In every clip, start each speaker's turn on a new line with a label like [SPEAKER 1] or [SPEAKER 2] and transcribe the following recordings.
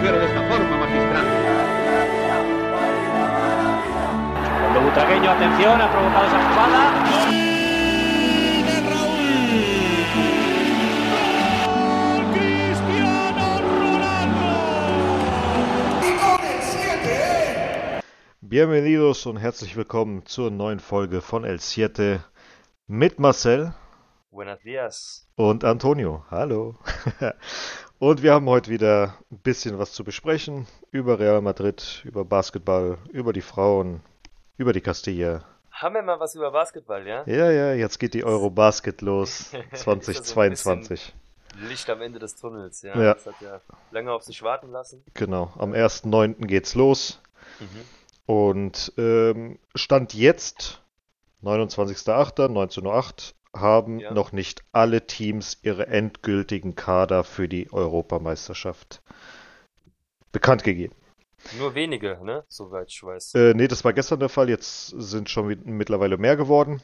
[SPEAKER 1] mujer de esta forma, magistral.
[SPEAKER 2] Cuando Butragueño, atención, ha provocado esa jugada.
[SPEAKER 3] Bienvenidos und herzlich willkommen zur neuen Folge von El Siete mit Marcel
[SPEAKER 4] Buenos dias.
[SPEAKER 3] und Antonio. Hallo. Und wir haben heute wieder ein bisschen was zu besprechen über Real Madrid, über Basketball, über die Frauen, über die Castilla.
[SPEAKER 4] Haben wir mal was über Basketball, ja?
[SPEAKER 3] Ja, ja, jetzt geht die Eurobasket los
[SPEAKER 4] Ist ja so ein
[SPEAKER 3] 2022.
[SPEAKER 4] Licht am Ende des Tunnels, ja.
[SPEAKER 3] Ja.
[SPEAKER 4] Das hat ja lange auf sich warten lassen.
[SPEAKER 3] Genau, am 1.9. geht's los.
[SPEAKER 4] Mhm.
[SPEAKER 3] Und ähm, Stand jetzt, 29.08.19.08 Uhr, haben
[SPEAKER 4] Ja.
[SPEAKER 3] noch nicht alle Teams ihre endgültigen Kader für die Europameisterschaft bekannt gegeben.
[SPEAKER 4] Nur wenige, ne? Soweit ich weiß.
[SPEAKER 3] Äh, nee, das war gestern der Fall, jetzt sind schon mittlerweile mehr geworden.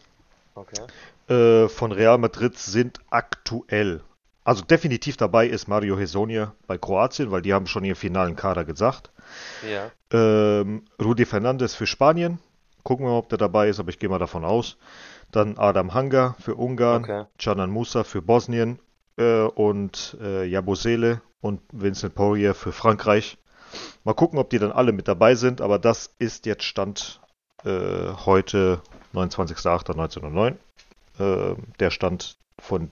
[SPEAKER 4] Okay.
[SPEAKER 3] Äh, von Real Madrid sind aktuell, also definitiv dabei ist Mario Hezonja bei Kroatien, weil die haben schon ihren finalen Kader gesagt.
[SPEAKER 4] Ja.
[SPEAKER 3] Ähm, Rudi Fernandes für Spanien. Gucken wir mal, ob der dabei ist, aber ich gehe mal davon aus. Dann Adam Hanga für Ungarn,
[SPEAKER 4] Okay.
[SPEAKER 3] Canan Musa für Bosnien äh, und äh, Jabusele und Vincent Poirier für Frankreich. Mal gucken, ob die dann alle mit dabei sind, aber das ist jetzt Stand äh, heute, 29.08.1909. Äh, der Stand von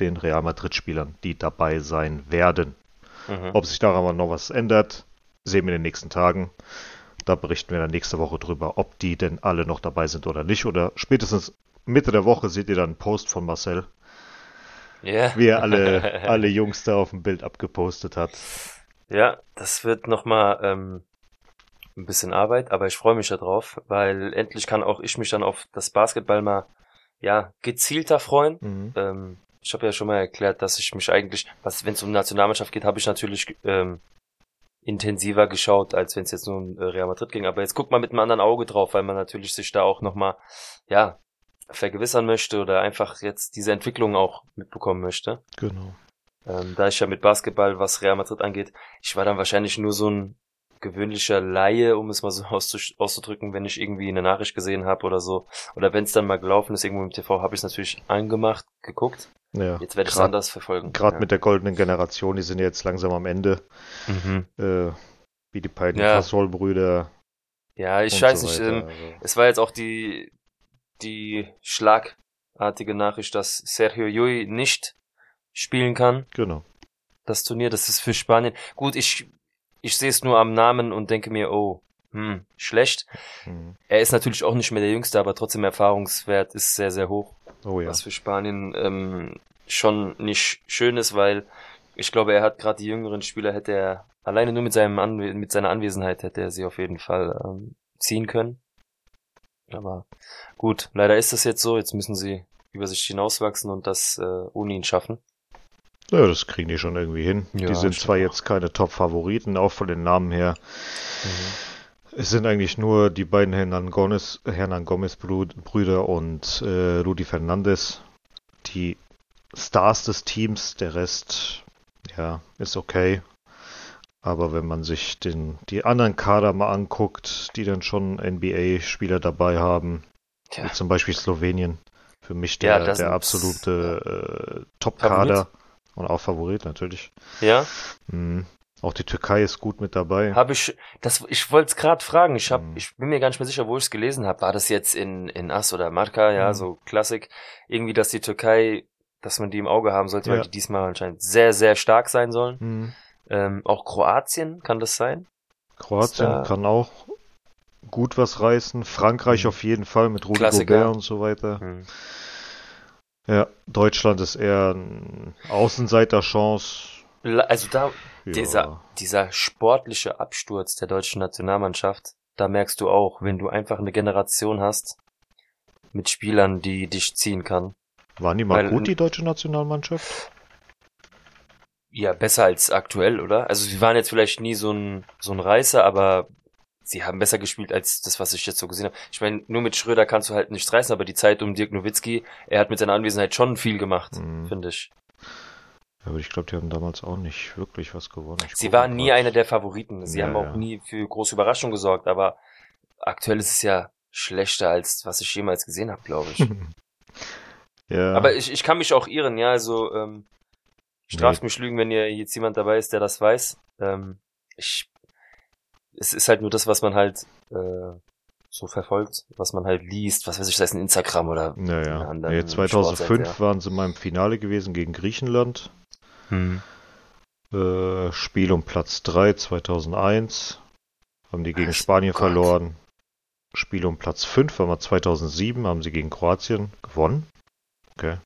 [SPEAKER 3] den Real Madrid-Spielern, die dabei sein werden.
[SPEAKER 4] Mhm.
[SPEAKER 3] Ob sich daran noch was ändert, sehen wir in den nächsten Tagen. Da berichten wir dann nächste Woche drüber, ob die denn alle noch dabei sind oder nicht. Oder spätestens Mitte der Woche seht ihr dann einen Post von Marcel,
[SPEAKER 4] Ja.
[SPEAKER 3] wie er alle, alle Jungs da auf dem Bild abgepostet hat.
[SPEAKER 4] Ja, das wird nochmal ähm, ein bisschen Arbeit, aber ich freue mich darauf, weil endlich kann auch ich mich dann auf das Basketball mal, ja, gezielter freuen.
[SPEAKER 3] Mhm.
[SPEAKER 4] Ähm, ich habe ja schon mal erklärt, dass ich mich eigentlich, was wenn es um Nationalmannschaft geht, habe ich natürlich ähm, intensiver geschaut, als wenn es jetzt nur um äh, Real Madrid ging. Aber jetzt guckt man mit einem anderen Auge drauf, weil man natürlich sich da auch nochmal, ja, vergewissern möchte oder einfach jetzt diese Entwicklung auch mitbekommen möchte.
[SPEAKER 3] Genau.
[SPEAKER 4] Ähm, da ich ja mit Basketball, was Real Madrid angeht, ich war dann wahrscheinlich nur so ein gewöhnlicher Laie, um es mal so auszudrücken, wenn ich irgendwie eine Nachricht gesehen habe oder so. Oder wenn es dann mal gelaufen ist, irgendwo im TV, habe ich es natürlich angemacht, geguckt.
[SPEAKER 3] Ja.
[SPEAKER 4] Jetzt werde ich es anders verfolgen.
[SPEAKER 3] Gerade
[SPEAKER 4] ja.
[SPEAKER 3] mit der goldenen Generation, die sind jetzt langsam am Ende,
[SPEAKER 4] Mhm.
[SPEAKER 3] äh, wie die beiden
[SPEAKER 4] Ja.
[SPEAKER 3] Gasol-Brüder.
[SPEAKER 4] Ja, ich weiß
[SPEAKER 3] so
[SPEAKER 4] nicht. Ähm,
[SPEAKER 3] Also,
[SPEAKER 4] es war jetzt auch die, die schlagartige Nachricht, dass Sergio Llull nicht spielen kann.
[SPEAKER 3] genau.
[SPEAKER 4] Das Turnier, das ist für Spanien. Gut, ich, ich sehe es nur am Namen und denke mir, oh, hm, schlecht.
[SPEAKER 3] Mhm.
[SPEAKER 4] Er ist natürlich auch nicht mehr der Jüngste, aber trotzdem Erfahrungswert ist sehr, sehr hoch.
[SPEAKER 3] Oh ja.
[SPEAKER 4] Was für Spanien ähm, schon nicht schön ist, weil ich glaube, er hat gerade die jüngeren Spieler, hätte er alleine nur mit, seinem Anwe mit seiner Anwesenheit hätte er sie auf jeden Fall ähm, ziehen können. Aber gut, leider ist das jetzt so. Jetzt müssen sie über sich hinauswachsen und das äh, ohne ihn schaffen.
[SPEAKER 3] Ja, das kriegen die schon irgendwie hin.
[SPEAKER 4] Ja,
[SPEAKER 3] die sind zwar
[SPEAKER 4] denke
[SPEAKER 3] jetzt keine Top-Favoriten, auch von den Namen her.
[SPEAKER 4] Mhm.
[SPEAKER 3] Es sind eigentlich nur die beiden Hernan Gomez, Hernan Gomez Brü- Brüder und äh, Rudi Fernandes, die Stars des Teams. Der Rest, ja, ist okay. Aber wenn man sich den, die anderen Kader mal anguckt, die dann schon NBA-Spieler dabei haben,
[SPEAKER 4] Tja.
[SPEAKER 3] wie zum Beispiel Slowenien, für mich
[SPEAKER 4] Ja,
[SPEAKER 3] der,
[SPEAKER 4] das
[SPEAKER 3] der absolute äh, Top-Kader und auch Favorit natürlich.
[SPEAKER 4] Ja,
[SPEAKER 3] Mhm. Auch die Türkei ist gut mit dabei.
[SPEAKER 4] habe ich, das, ich wollte es gerade fragen. Ich hab,
[SPEAKER 3] Mhm.
[SPEAKER 4] ich bin mir gar nicht mehr sicher, wo ich es gelesen habe. War das jetzt in in As oder Marca? Ja,
[SPEAKER 3] Mhm.
[SPEAKER 4] so Klassik. Irgendwie, dass die Türkei, dass man die im Auge haben sollte,
[SPEAKER 3] Ja.
[SPEAKER 4] weil die diesmal anscheinend sehr sehr stark sein sollen.
[SPEAKER 3] Mhm.
[SPEAKER 4] Ähm, auch Kroatien kann das sein?
[SPEAKER 3] Kroatien
[SPEAKER 4] da-
[SPEAKER 3] kann auch gut was reißen. Frankreich
[SPEAKER 4] Mhm.
[SPEAKER 3] auf jeden Fall mit Rudi
[SPEAKER 4] Klassiker.
[SPEAKER 3] Gobert und so weiter.
[SPEAKER 4] Hm.
[SPEAKER 3] Ja, Deutschland ist eher ein Außenseiterchance.
[SPEAKER 4] Also da
[SPEAKER 3] Ja.
[SPEAKER 4] dieser dieser sportliche Absturz der deutschen Nationalmannschaft, da merkst du auch, wenn du einfach eine Generation hast mit Spielern, die dich ziehen kann.
[SPEAKER 3] Waren die mal
[SPEAKER 4] weil-
[SPEAKER 3] gut, die deutsche Nationalmannschaft?
[SPEAKER 4] Ja, besser als aktuell, oder? Also sie waren jetzt vielleicht nie so ein, so ein Reißer, aber sie haben besser gespielt als das, was ich jetzt so gesehen habe. Ich meine, nur mit Schröder kannst du halt nichts reißen, aber die Zeit um Dirk Nowitzki, er hat mit seiner Anwesenheit schon viel gemacht,
[SPEAKER 3] Mhm.
[SPEAKER 4] finde ich.
[SPEAKER 3] Aber ich glaube, die haben damals auch nicht wirklich was gewonnen. Ich
[SPEAKER 4] Sie waren nie
[SPEAKER 3] grad.
[SPEAKER 4] einer der Favoriten. Sie
[SPEAKER 3] Ja,
[SPEAKER 4] haben auch
[SPEAKER 3] ja.
[SPEAKER 4] nie für große Überraschung gesorgt, aber aktuell ist es ja schlechter als was ich jemals gesehen habe, glaube ich.
[SPEAKER 3] ja.
[SPEAKER 4] Aber ich, ich kann mich auch irren, ja, also ähm, straft
[SPEAKER 3] Nee.
[SPEAKER 4] mich lügen, wenn hier jetzt jemand dabei ist, der das weiß. Ähm, ich, es ist halt nur das, was man halt äh, so verfolgt, was man halt liest, was weiß ich, sei es ein Instagram oder
[SPEAKER 3] Naja,
[SPEAKER 4] in anderen
[SPEAKER 3] nee, 2005
[SPEAKER 4] Sportseite,
[SPEAKER 3] waren sie mal im Finale gewesen gegen Griechenland.
[SPEAKER 4] hm.
[SPEAKER 3] Äh, Spiel um Platz 3 2001. Haben die gegen
[SPEAKER 4] Ach,
[SPEAKER 3] Spanien
[SPEAKER 4] Gott.
[SPEAKER 3] verloren. Spiel um Platz 5 war mal 2007. Haben sie gegen Kroatien gewonnen. Okay.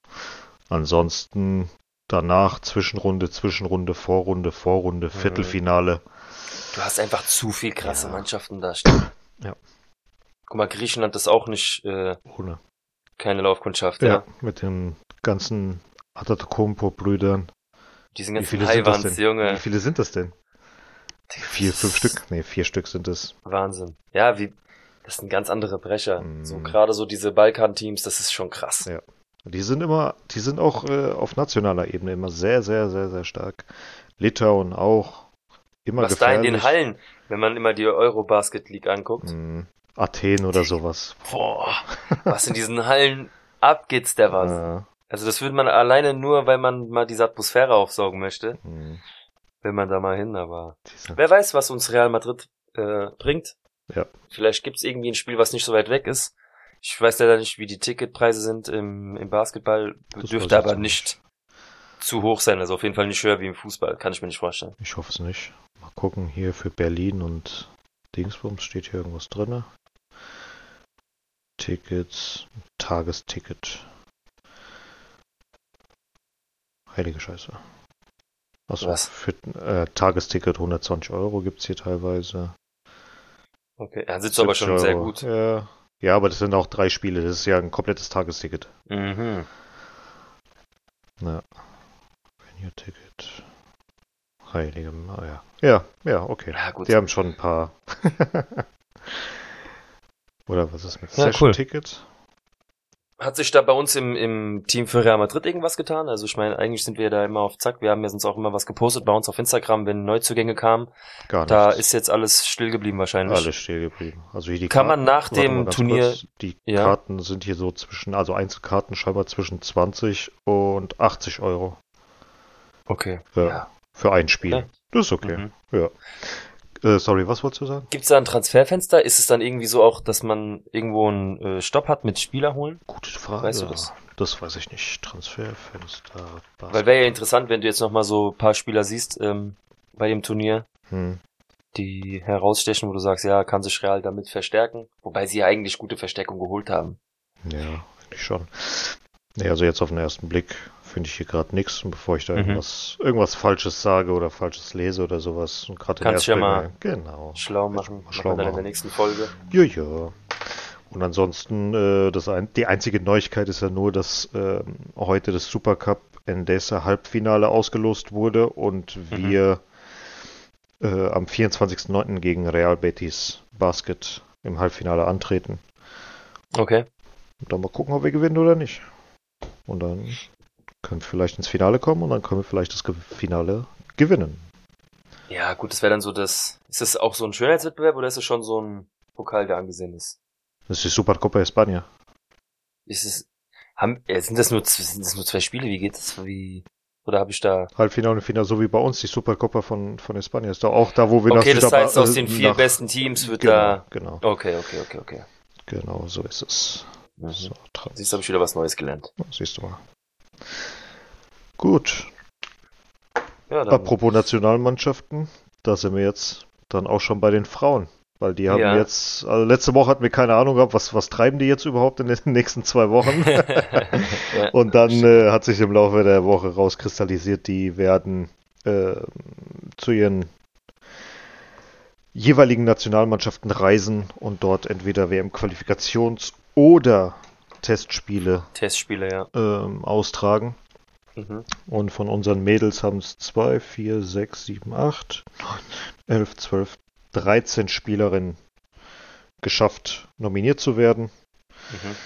[SPEAKER 3] Ansonsten danach Zwischenrunde, Zwischenrunde, Vorrunde, Vorrunde, Viertelfinale.
[SPEAKER 4] Du hast einfach zu viel krasse
[SPEAKER 3] Ja.
[SPEAKER 4] Mannschaften da stehen.
[SPEAKER 3] Ja.
[SPEAKER 4] Guck mal, Griechenland ist auch nicht äh,
[SPEAKER 3] Ohne.
[SPEAKER 4] keine Laufkundschaft,
[SPEAKER 3] Ja,
[SPEAKER 4] ja.
[SPEAKER 3] mit den ganzen Atatokompo-Brüdern.
[SPEAKER 4] Die sind
[SPEAKER 3] Wie
[SPEAKER 4] ganzen
[SPEAKER 3] viele sind das
[SPEAKER 4] Haiwans,
[SPEAKER 3] denn?
[SPEAKER 4] Junge.
[SPEAKER 3] Wie viele sind das denn? Vier, fünf Stück? Nee, vier Stück sind es.
[SPEAKER 4] Wahnsinn. Ja, wie, das sind ganz andere Brecher.
[SPEAKER 3] Mm.
[SPEAKER 4] So gerade so diese Balkan-Teams, das ist schon krass.
[SPEAKER 3] Ja. Die sind immer, die sind auch äh, auf nationaler Ebene immer sehr, sehr, sehr, sehr stark. Litauen auch. Immer
[SPEAKER 4] Was da in
[SPEAKER 3] gefährlich.
[SPEAKER 4] den Hallen, wenn man immer die Eurobasket League anguckt,
[SPEAKER 3] Mm, Athen oder sowas.
[SPEAKER 4] boah, was in diesen Hallen abgeht's der was.
[SPEAKER 3] Äh,
[SPEAKER 4] Also das würde man alleine nur, weil man mal diese Atmosphäre aufsaugen möchte,
[SPEAKER 3] mm,
[SPEAKER 4] will man da mal hin, aber
[SPEAKER 3] die sind,
[SPEAKER 4] wer weiß, was uns Real Madrid äh, bringt.
[SPEAKER 3] Ja.
[SPEAKER 4] Vielleicht gibt's irgendwie ein Spiel, was nicht so weit weg ist. Ich weiß leider nicht, wie die Ticketpreise sind im, im Basketball,
[SPEAKER 3] Das
[SPEAKER 4] dürfte aber nicht zu hoch sein, also auf jeden Fall nicht höher wie im Fußball, kann ich mir nicht vorstellen.
[SPEAKER 3] ich hoffe es nicht. Mal gucken, hier für Berlin und Dingsbums steht hier irgendwas drinne. Tickets, Tagesticket. Heilige Scheiße. Achso,
[SPEAKER 4] Was?
[SPEAKER 3] für äh, Tagesticket 120 Euro gibt's hier teilweise.
[SPEAKER 4] Okay, er sitzt aber
[SPEAKER 3] 70
[SPEAKER 4] schon sehr
[SPEAKER 3] Euro.
[SPEAKER 4] gut.
[SPEAKER 3] Ja. Ja, aber das sind auch drei Spiele. Das ist ja ein komplettes Tagesticket.
[SPEAKER 4] Mhm.
[SPEAKER 3] Ja. Venue-Ticket. Heilige Meier. Ja, ja, okay.
[SPEAKER 4] Ja, gut.
[SPEAKER 3] Die haben schon ein paar. Oder was ist mit
[SPEAKER 4] Ja, cool. Hat sich da bei uns im, im Team für Real Madrid irgendwas getan? Also ich meine, eigentlich sind wir da immer auf Zack. Wir haben ja sonst auch immer was gepostet bei uns auf Instagram, wenn Neuzugänge kamen.
[SPEAKER 3] Gar
[SPEAKER 4] Da
[SPEAKER 3] nichts.
[SPEAKER 4] ist jetzt alles still geblieben wahrscheinlich.
[SPEAKER 3] alles still geblieben. Also hier die
[SPEAKER 4] Kann man nach dem Turnier-
[SPEAKER 3] kurz. die
[SPEAKER 4] Ja.
[SPEAKER 3] Karten sind hier so zwischen, also Einzelkarten scheinbar zwischen 20 und 80 Euro.
[SPEAKER 4] Okay.
[SPEAKER 3] Ja.
[SPEAKER 4] Ja.
[SPEAKER 3] Für ein Spiel.
[SPEAKER 4] Ja.
[SPEAKER 3] Das ist okay.
[SPEAKER 4] Mhm.
[SPEAKER 3] Ja. Äh, sorry, was wolltest du sagen?
[SPEAKER 4] Gibt's da ein Transferfenster? Ist es dann irgendwie so auch, dass man irgendwo einen äh, Stopp hat mit Spieler holen?
[SPEAKER 3] Gute Frage.
[SPEAKER 4] Weißt du das?
[SPEAKER 3] Das weiß ich nicht. Transferfenster.
[SPEAKER 4] Weil wäre ja interessant, wenn du jetzt nochmal so ein paar Spieler siehst ähm, bei dem Turnier,
[SPEAKER 3] Hm.
[SPEAKER 4] die herausstechen, wo du sagst, ja, kann sich Real damit verstärken. Wobei sie ja eigentlich gute Verstärkung geholt haben.
[SPEAKER 3] Ja, eigentlich schon. Nee, also jetzt auf den ersten Blick finde ich hier gerade nichts. Und bevor ich da
[SPEAKER 4] Mhm.
[SPEAKER 3] irgendwas, irgendwas Falsches sage oder Falsches lese oder sowas. Und gerade
[SPEAKER 4] Kannst ja mal
[SPEAKER 3] Genau.
[SPEAKER 4] Schlau machen.
[SPEAKER 3] mal
[SPEAKER 4] Machen
[SPEAKER 3] schlau
[SPEAKER 4] wir dann in der
[SPEAKER 3] machen.
[SPEAKER 4] nächsten Folge.
[SPEAKER 3] Ja, ja. Und ansonsten, äh, das ein, die einzige Neuigkeit ist ja nur, dass ähm, heute das Supercup Endesa Halbfinale ausgelost wurde und
[SPEAKER 4] Mhm.
[SPEAKER 3] wir äh, am 24.09. gegen Real Betis Basket im Halbfinale antreten.
[SPEAKER 4] Okay.
[SPEAKER 3] Und dann mal gucken, ob wir gewinnen oder nicht. Und dann können wir vielleicht ins Finale kommen und dann können wir vielleicht das Finale gewinnen.
[SPEAKER 4] Ja, gut, das wäre dann so das. Ist das auch so ein Schönheitswettbewerb oder ist es schon so ein Pokal, der angesehen ist?
[SPEAKER 3] Das ist die Supercopa España.
[SPEAKER 4] Ist es. Haben, äh, sind das nur sind das nur zwei Spiele? Wie geht das? Wie. Oder habe ich da.
[SPEAKER 3] Halbfinale und Finale, so wie bei uns, die Supercopa von, von España. Ist doch auch da, wo wir
[SPEAKER 4] Okay, das
[SPEAKER 3] Südama-
[SPEAKER 4] heißt, aus
[SPEAKER 3] äh,
[SPEAKER 4] den vier
[SPEAKER 3] nach-
[SPEAKER 4] besten Teams wird
[SPEAKER 3] genau,
[SPEAKER 4] da.
[SPEAKER 3] Genau,
[SPEAKER 4] Okay, okay, okay, okay.
[SPEAKER 3] genau, so ist es.
[SPEAKER 4] Mhm.
[SPEAKER 3] So,
[SPEAKER 4] Siehst du, habe ich wieder was Neues gelernt.
[SPEAKER 3] siehst du mal. Gut,
[SPEAKER 4] Ja,
[SPEAKER 3] apropos Nationalmannschaften, da sind wir jetzt dann auch schon bei den Frauen. Weil die haben
[SPEAKER 4] Ja.
[SPEAKER 3] jetzt, also letzte Woche hatten wir keine Ahnung gehabt, was, was treiben die jetzt überhaupt in den nächsten zwei Wochen.
[SPEAKER 4] ja.
[SPEAKER 3] Und dann äh, hat sich im Laufe der Woche rauskristallisiert, die werden äh, zu ihren jeweiligen Nationalmannschaften reisen und dort entweder WM-Qualifikations- oder Testspiele
[SPEAKER 4] Testspiele, ja.
[SPEAKER 3] ähm, austragen.
[SPEAKER 4] Mhm.
[SPEAKER 3] Und von unseren Mädels haben es 2, 4, 6, 7, 8, 9, 11, 12, 13 Spielerinnen geschafft, nominiert zu werden.
[SPEAKER 4] Mhm.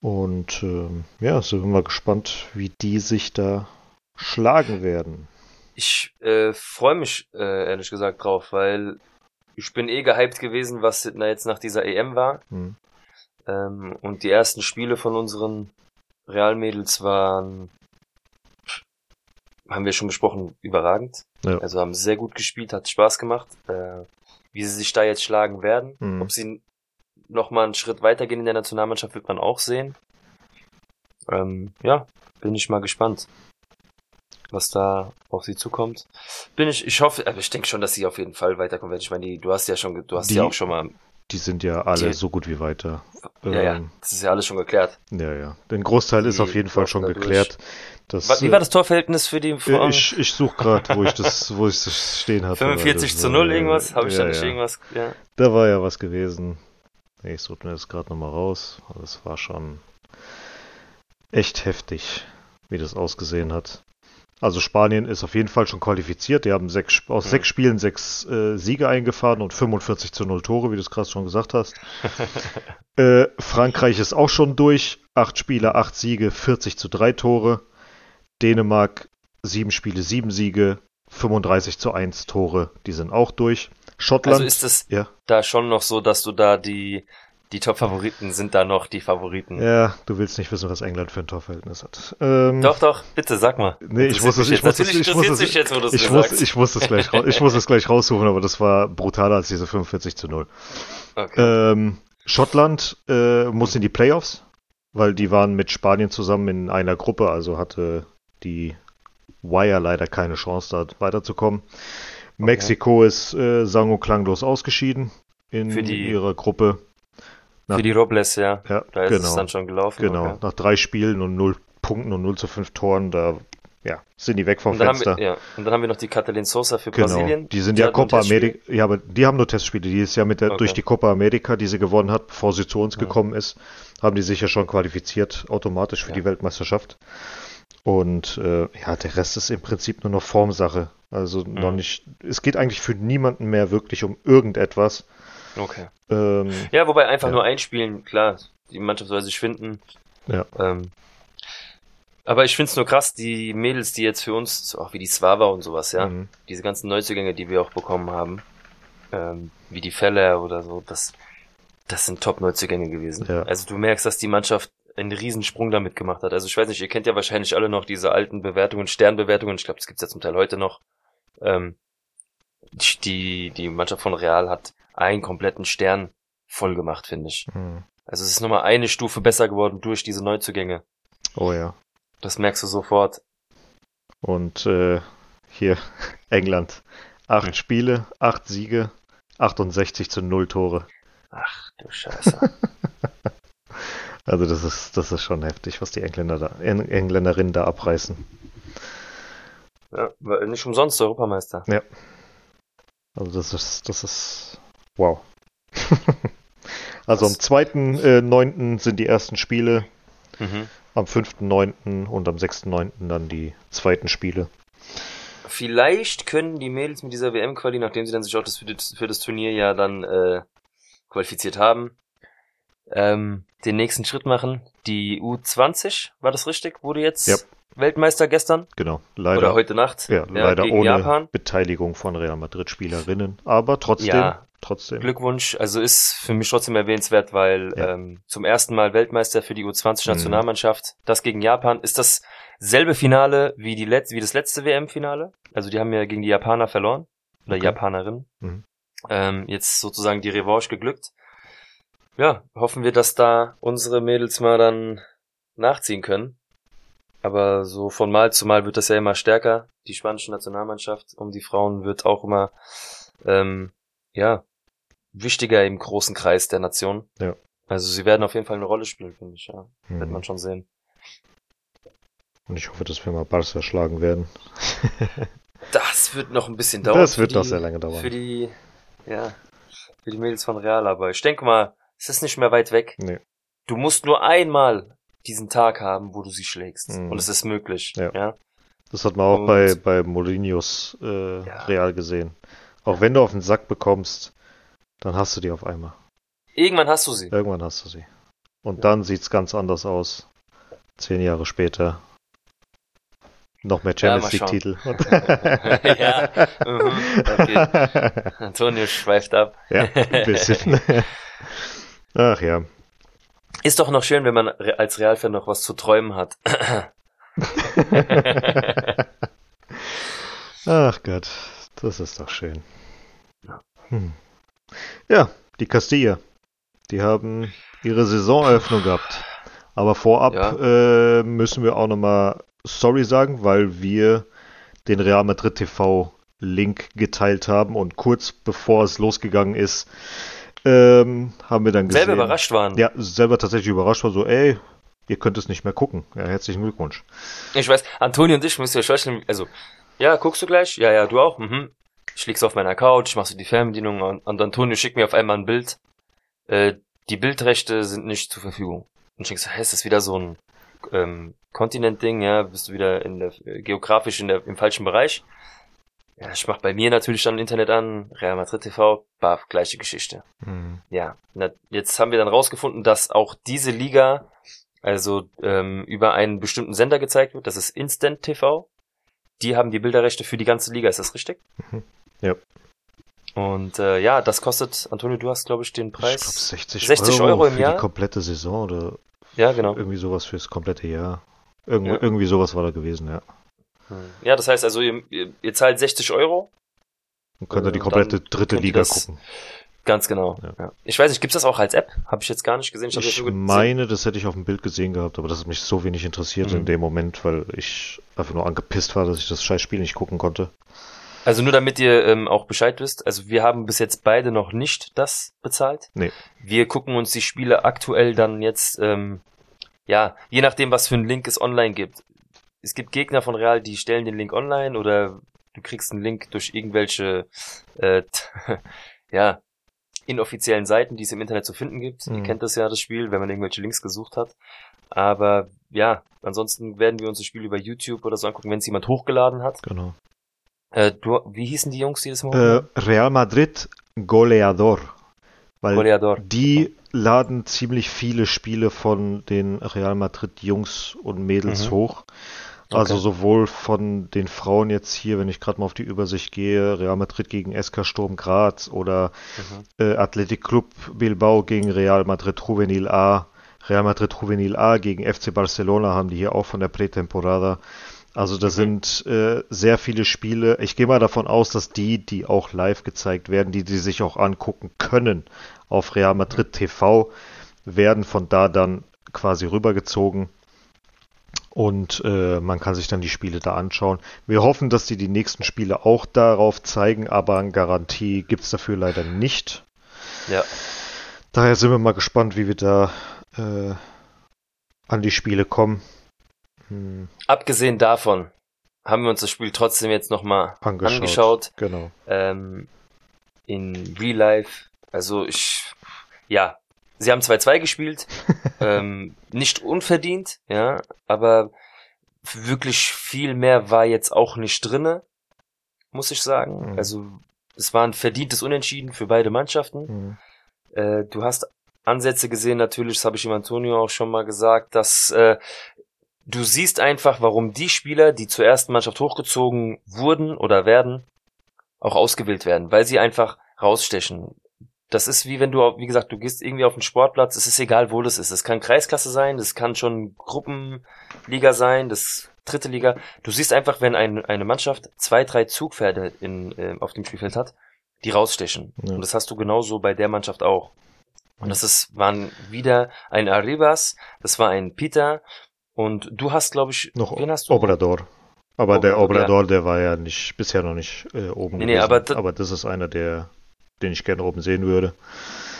[SPEAKER 3] Und ähm, ja, sind wir mal gespannt, wie die sich da schlagen werden.
[SPEAKER 4] Ich äh, freue mich äh, ehrlich gesagt drauf, weil ich bin eh gehypt gewesen, was na, jetzt nach dieser EM war.
[SPEAKER 3] Hm.
[SPEAKER 4] Ähm, und die ersten Spiele von unseren Realmädels waren, haben wir schon besprochen, überragend.
[SPEAKER 3] Ja.
[SPEAKER 4] Also haben sehr gut gespielt, hat Spaß gemacht. Äh, wie sie sich da jetzt schlagen werden,
[SPEAKER 3] Mhm.
[SPEAKER 4] ob sie noch mal einen Schritt weitergehen in der Nationalmannschaft, wird man auch sehen. Ähm, ja, bin ich mal gespannt, was da auf sie zukommt. Bin ich, ich hoffe, aber ich denke schon, dass sie auf jeden Fall weiterkommen werden. Ich meine, die, du hast ja schon, du hast
[SPEAKER 3] Die-
[SPEAKER 4] ja auch schon mal,
[SPEAKER 3] Die sind ja alle
[SPEAKER 4] Die-
[SPEAKER 3] so gut wie weiter.
[SPEAKER 4] ja, ja,
[SPEAKER 3] Ähm,
[SPEAKER 4] das ist ja alles schon geklärt.
[SPEAKER 3] ja, ja. Den Großteil ist auf jeden Fall schon geklärt. Das,
[SPEAKER 4] Wie war das Torverhältnis für die
[SPEAKER 3] Äh,
[SPEAKER 4] Frauen?
[SPEAKER 3] Ich, ich suche gerade, wo ich das, wo ich das stehen hatte. weil
[SPEAKER 4] 45
[SPEAKER 3] das,
[SPEAKER 4] zu 0
[SPEAKER 3] äh,
[SPEAKER 4] irgendwas? Habe ich
[SPEAKER 3] ja,
[SPEAKER 4] da nicht
[SPEAKER 3] ja.
[SPEAKER 4] irgendwas? Ja.
[SPEAKER 3] Da war ja was gewesen. Ich suche mir das gerade nochmal raus. Das war schon echt heftig, wie das ausgesehen hat. Also Spanien ist auf jeden Fall schon qualifiziert. Die haben sechs, aus
[SPEAKER 4] Mhm.
[SPEAKER 3] sechs Spielen sechs äh, Siege eingefahren und 45 zu 0 Tore, wie du es gerade schon gesagt hast. äh, Frankreich ist auch schon durch. Acht Spiele, acht Siege, 40 zu 3 Tore. Dänemark, sieben Spiele, sieben Siege, 35 zu 1 Tore. Die sind auch durch. Schottland.
[SPEAKER 4] Also ist es
[SPEAKER 3] ja.
[SPEAKER 4] da schon noch so, dass du da die, die Top-Favoriten sind da noch die Favoriten?
[SPEAKER 3] Ja, du willst nicht wissen, was England für ein Torverhältnis hat. Ähm,
[SPEAKER 4] Doch, doch, bitte, sag mal.
[SPEAKER 3] Nee, ich muss es, ich muss es, ich muss
[SPEAKER 4] interessiert
[SPEAKER 3] es,
[SPEAKER 4] jetzt, wo
[SPEAKER 3] ich muss, ich muss es gleich, ich muss es gleich raussuchen, aber das war brutaler als diese 45 zu 0.
[SPEAKER 4] Okay.
[SPEAKER 3] Ähm, Schottland äh, muss in die Playoffs, weil die waren mit Spanien zusammen in einer Gruppe, also hatte die Wire leider keine Chance, da weiterzukommen. Mexiko ist äh, sang- und klanglos ausgeschieden in
[SPEAKER 4] die-
[SPEAKER 3] ihrer Gruppe.
[SPEAKER 4] Für die Robles, ja.
[SPEAKER 3] Ja,
[SPEAKER 4] Da ist
[SPEAKER 3] genau.
[SPEAKER 4] es dann schon gelaufen.
[SPEAKER 3] Genau,
[SPEAKER 4] Okay.
[SPEAKER 3] nach drei Spielen und null Punkten und 0 zu 5 Toren, da ja, sind die weg vom
[SPEAKER 4] Und
[SPEAKER 3] Fenster.
[SPEAKER 4] wir, ja. und dann haben wir noch die Catalin Sosa für
[SPEAKER 3] Genau.
[SPEAKER 4] Brasilien.
[SPEAKER 3] Die sind ja
[SPEAKER 4] nur ein
[SPEAKER 3] Copa. America. Ja, aber die haben nur Testspiele. Die ist ja mit der,
[SPEAKER 4] Okay.
[SPEAKER 3] durch die Copa America, die sie gewonnen hat, bevor sie zu uns
[SPEAKER 4] Ja.
[SPEAKER 3] gekommen ist, haben die sich ja schon qualifiziert automatisch für
[SPEAKER 4] Ja.
[SPEAKER 3] die Weltmeisterschaft. Und äh, ja, der Rest ist im Prinzip nur noch Formsache. Also noch
[SPEAKER 4] Mhm.
[SPEAKER 3] nicht. Es geht eigentlich für niemanden mehr wirklich um irgendetwas.
[SPEAKER 4] Okay.
[SPEAKER 3] Ähm,
[SPEAKER 4] Ja, wobei einfach
[SPEAKER 3] Ja.
[SPEAKER 4] nur einspielen, klar, die Mannschaft soll sich finden.
[SPEAKER 3] Ja.
[SPEAKER 4] Ähm, aber ich find's nur krass, die Mädels, die jetzt für uns, auch wie die Swava und sowas, ja,
[SPEAKER 3] mhm.
[SPEAKER 4] diese ganzen Neuzugänge, die wir auch bekommen haben, ähm, wie die Fälle oder so, das, das sind Top-Neuzugänge gewesen.
[SPEAKER 3] Ja.
[SPEAKER 4] Also du merkst, dass die Mannschaft einen Riesensprung damit gemacht hat. Also ich weiß nicht, ihr kennt ja wahrscheinlich alle noch diese alten Bewertungen, Sternbewertungen, ich glaube, das gibt's ja zum Teil heute noch. Ähm, die, die Mannschaft von Real hat einen kompletten Stern voll gemacht, finde ich.
[SPEAKER 3] Mhm.
[SPEAKER 4] Also es ist nochmal eine Stufe besser geworden durch diese Neuzugänge.
[SPEAKER 3] Oh ja.
[SPEAKER 4] Das merkst du sofort.
[SPEAKER 3] Und äh, hier England. Acht Spiele, acht Siege, 68 zu 0 Tore.
[SPEAKER 4] Ach du Scheiße.
[SPEAKER 3] Also das ist, das ist schon heftig, was die Engländer da, Eng- Engländerinnen da abreißen.
[SPEAKER 4] ja, nicht umsonst Europameister.
[SPEAKER 3] Also das ist, das ist wow. also am
[SPEAKER 4] Das-
[SPEAKER 3] 2.9. sind die ersten Spiele,
[SPEAKER 4] Mhm.
[SPEAKER 3] am 5.9. und am 6.9. dann die zweiten Spiele.
[SPEAKER 4] Vielleicht können die Mädels mit dieser WM-Quali, nachdem sie dann sich auch das für, das für das Turnier ja dann äh, qualifiziert haben, ähm, den nächsten Schritt machen. Die U20, war das richtig? Wurde jetzt
[SPEAKER 3] Ja.
[SPEAKER 4] Weltmeister gestern?
[SPEAKER 3] Genau, leider,
[SPEAKER 4] Oder heute Nacht?
[SPEAKER 3] ja, leider
[SPEAKER 4] gegen
[SPEAKER 3] ohne
[SPEAKER 4] Japan.
[SPEAKER 3] Beteiligung von Real Madrid Spielerinnen, aber trotzdem,
[SPEAKER 4] Ja.
[SPEAKER 3] trotzdem.
[SPEAKER 4] Glückwunsch. Also ist für mich trotzdem erwähnenswert, weil
[SPEAKER 3] Ja.
[SPEAKER 4] ähm, zum ersten Mal Weltmeister für die U20-Nationalmannschaft. Das gegen Japan ist dasselbe Finale wie, die Letz wie das letzte WM-Finale. Also die haben ja gegen die Japaner verloren. Oder
[SPEAKER 3] Okay.
[SPEAKER 4] Japanerinnen.
[SPEAKER 3] Mhm.
[SPEAKER 4] Ähm, jetzt sozusagen die Revanche geglückt. Ja, hoffen wir, dass da unsere Mädels mal dann nachziehen können. Aber so von Mal zu Mal wird das ja immer stärker. Die spanische Nationalmannschaft um die Frauen wird auch immer ähm, ja, wichtiger im großen Kreis der Nation.
[SPEAKER 3] Ja.
[SPEAKER 4] Also sie werden auf jeden Fall eine Rolle spielen, finde ich, ja. Wird
[SPEAKER 3] Hm.
[SPEAKER 4] man schon sehen.
[SPEAKER 3] Und ich hoffe, dass wir mal Barca schlagen werden.
[SPEAKER 4] Das wird noch ein bisschen dauern.
[SPEAKER 3] das wird
[SPEAKER 4] die,
[SPEAKER 3] doch sehr lange dauern.
[SPEAKER 4] Für die, ja, für die Mädels von Real, aber ich denke mal, es ist nicht mehr weit weg.
[SPEAKER 3] Nee.
[SPEAKER 4] Du musst nur einmal diesen Tag haben, wo du sie schlägst.
[SPEAKER 3] Mhm.
[SPEAKER 4] Und es ist möglich.
[SPEAKER 3] Ja.
[SPEAKER 4] ja?
[SPEAKER 3] Das hat man auch
[SPEAKER 4] Und-
[SPEAKER 3] bei, bei Molinos äh,
[SPEAKER 4] Ja.
[SPEAKER 3] Real gesehen. Auch wenn du auf den Sack bekommst, dann hast du die auf einmal.
[SPEAKER 4] Irgendwann hast du sie.
[SPEAKER 3] Irgendwann hast du sie. Und dann sieht's ganz anders aus. Zehn Jahre später. Noch mehr Champions
[SPEAKER 4] Ja,
[SPEAKER 3] League-Titel.
[SPEAKER 4] ja, mhm, okay. Antonio schweift ab.
[SPEAKER 3] ja, ein bisschen. Ach ja.
[SPEAKER 4] Ist doch noch schön, wenn man als Realfan noch was zu träumen hat.
[SPEAKER 3] Ach Gott, das ist doch schön. Hm. Ja, die Castilla. Die haben ihre Saisoneröffnung gehabt. Aber vorab äh, müssen wir auch nochmal sorry sagen, weil wir den Real Madrid TV Link geteilt haben und kurz bevor es losgegangen ist, ähm, haben wir dann gesehen.
[SPEAKER 4] Selber überrascht waren.
[SPEAKER 3] Ja, selber tatsächlich überrascht war so, ey, ihr könnt es nicht mehr gucken. Ja, herzlichen Glückwunsch.
[SPEAKER 4] Ich weiß, Antonio und ich müssen ja vorstellen, also, ja, guckst du gleich? Ja, ja, du auch? Mhm. Ich lieg's auf meiner Couch, mach so die Fernbedienung und, und Antonio schickt mir auf einmal ein Bild. Äh, die Bildrechte sind nicht zur Verfügung. Und ich denk so, hä, ist das wieder so ein ähm, Kontinent-Ding, ja, bist du wieder in der, äh, geografisch in der, im falschen Bereich. Ja, ich mach bei mir natürlich dann Internet an, Real Madrid TV, baf, gleiche Geschichte.
[SPEAKER 3] Hm.
[SPEAKER 4] Ja, na, jetzt haben wir dann rausgefunden, dass auch diese Liga also ähm, über einen bestimmten Sender gezeigt wird. Das ist Instant TV. Die haben die Bilderrechte für die ganze Liga. Ist das richtig?
[SPEAKER 3] Mhm. Ja.
[SPEAKER 4] Und äh, ja, das kostet, Antonio, du hast, glaube ich, den
[SPEAKER 3] Ich
[SPEAKER 4] Preis.
[SPEAKER 3] glaube 60,
[SPEAKER 4] 60
[SPEAKER 3] Euro,
[SPEAKER 4] Euro im
[SPEAKER 3] für
[SPEAKER 4] Jahr?
[SPEAKER 3] die komplette Saison oder
[SPEAKER 4] ja, genau.
[SPEAKER 3] irgendwie sowas fürs komplette Jahr. Irgendwie,
[SPEAKER 4] Ja.
[SPEAKER 3] irgendwie sowas war da gewesen, ja.
[SPEAKER 4] Hm. Ja, das heißt also, ihr, ihr, ihr zahlt 60 Euro.
[SPEAKER 3] Und könnt ihr die komplette dritte Liga
[SPEAKER 4] das-
[SPEAKER 3] gucken.
[SPEAKER 4] Ganz genau.
[SPEAKER 3] Ja.
[SPEAKER 4] Ja. Ich weiß nicht, gibt's das auch als App? Habe ich jetzt gar nicht gesehen. hab
[SPEAKER 3] Ich
[SPEAKER 4] das
[SPEAKER 3] meine, das hätte ich auf dem Bild gesehen gehabt, aber das hat mich so wenig interessiert
[SPEAKER 4] Mhm.
[SPEAKER 3] in dem Moment, weil ich einfach nur angepisst war, dass ich das scheiß Spiel nicht gucken konnte.
[SPEAKER 4] Also nur damit ihr ähm, auch Bescheid wisst, also wir haben bis jetzt beide noch nicht das bezahlt.
[SPEAKER 3] Nee.
[SPEAKER 4] Wir gucken uns die Spiele aktuell dann jetzt, ähm, ja, je nachdem, was für einen Link es online gibt. Es gibt Gegner von Real, die stellen den Link online oder du kriegst einen Link durch irgendwelche, äh, ja, inoffiziellen Seiten, die es im Internet zu finden gibt. Ihr
[SPEAKER 3] Mhm.
[SPEAKER 4] kennt das ja, das Spiel, wenn man irgendwelche Links gesucht hat. Aber ja, ansonsten werden wir uns das Spiel über YouTube oder so angucken, wenn es jemand hochgeladen hat.
[SPEAKER 3] Genau.
[SPEAKER 4] Äh, du, wie hießen die Jungs, die das
[SPEAKER 3] Äh? Real Madrid Goleador. Weil
[SPEAKER 4] Goleador.
[SPEAKER 3] die laden ziemlich viele Spiele von den Real Madrid Jungs und Mädels
[SPEAKER 4] Mhm.
[SPEAKER 3] hoch. Also
[SPEAKER 4] Okay.
[SPEAKER 3] sowohl von den Frauen jetzt hier, wenn ich gerade mal auf die Übersicht gehe, Real Madrid gegen SK Sturm Graz oder
[SPEAKER 4] Mhm.
[SPEAKER 3] äh, Athletic Club Bilbao gegen Real Madrid Juvenil A, Real Madrid Juvenil A gegen FC Barcelona haben die hier auch von der Prätemporada. Also das sind äh, sehr viele Spiele. Ich gehe mal davon aus, dass die, die auch live gezeigt werden, die die sich auch angucken können auf Real Madrid TV, werden von da dann quasi rübergezogen. Und äh, man kann sich dann die Spiele da anschauen. Wir hoffen, dass die die nächsten Spiele auch darauf zeigen, aber eine Garantie gibt's dafür leider nicht.
[SPEAKER 4] Ja.
[SPEAKER 3] Daher sind wir mal gespannt, wie wir da äh, an die Spiele kommen. Hm,
[SPEAKER 4] Abgesehen davon haben wir uns das Spiel trotzdem jetzt nochmal
[SPEAKER 3] angeschaut.
[SPEAKER 4] angeschaut.
[SPEAKER 3] Genau.
[SPEAKER 4] Ähm, in Real Life. Also ich, ja, sie haben 2-2 gespielt. ähm, nicht unverdient, ja, aber wirklich viel mehr war jetzt auch nicht drinne, muss ich sagen.
[SPEAKER 3] Mhm.
[SPEAKER 4] Also es war ein verdientes Unentschieden für beide Mannschaften.
[SPEAKER 3] Hm,
[SPEAKER 4] Äh, du hast Ansätze gesehen, natürlich, das habe ich ihm Antonio auch schon mal gesagt, dass äh, du siehst einfach, warum die Spieler, die zur ersten Mannschaft hochgezogen wurden oder werden, auch ausgewählt werden, weil sie einfach rausstechen. Das ist wie wenn du, wie gesagt, du gehst irgendwie auf den Sportplatz, es ist egal, wo das ist. Es kann Kreisklasse sein, das kann schon Gruppenliga sein, das dritte Liga. Du siehst einfach, wenn ein, eine Mannschaft zwei, drei Zugpferde in, äh, auf dem Spielfeld hat, die rausstechen.
[SPEAKER 3] Ja.
[SPEAKER 4] Und das hast du genauso bei der Mannschaft auch. Und das ist, waren wieder ein Arribas, das war ein Peter und du hast, glaube ich,
[SPEAKER 3] Noch
[SPEAKER 4] wen hast du?
[SPEAKER 3] Obrador. Aber der
[SPEAKER 4] Obrador,
[SPEAKER 3] Obrador, der war ja nicht bisher noch nicht äh, oben
[SPEAKER 4] Nee, nee,
[SPEAKER 3] gewesen.
[SPEAKER 4] aber
[SPEAKER 3] aber das ist einer, der, den ich gerne oben sehen würde.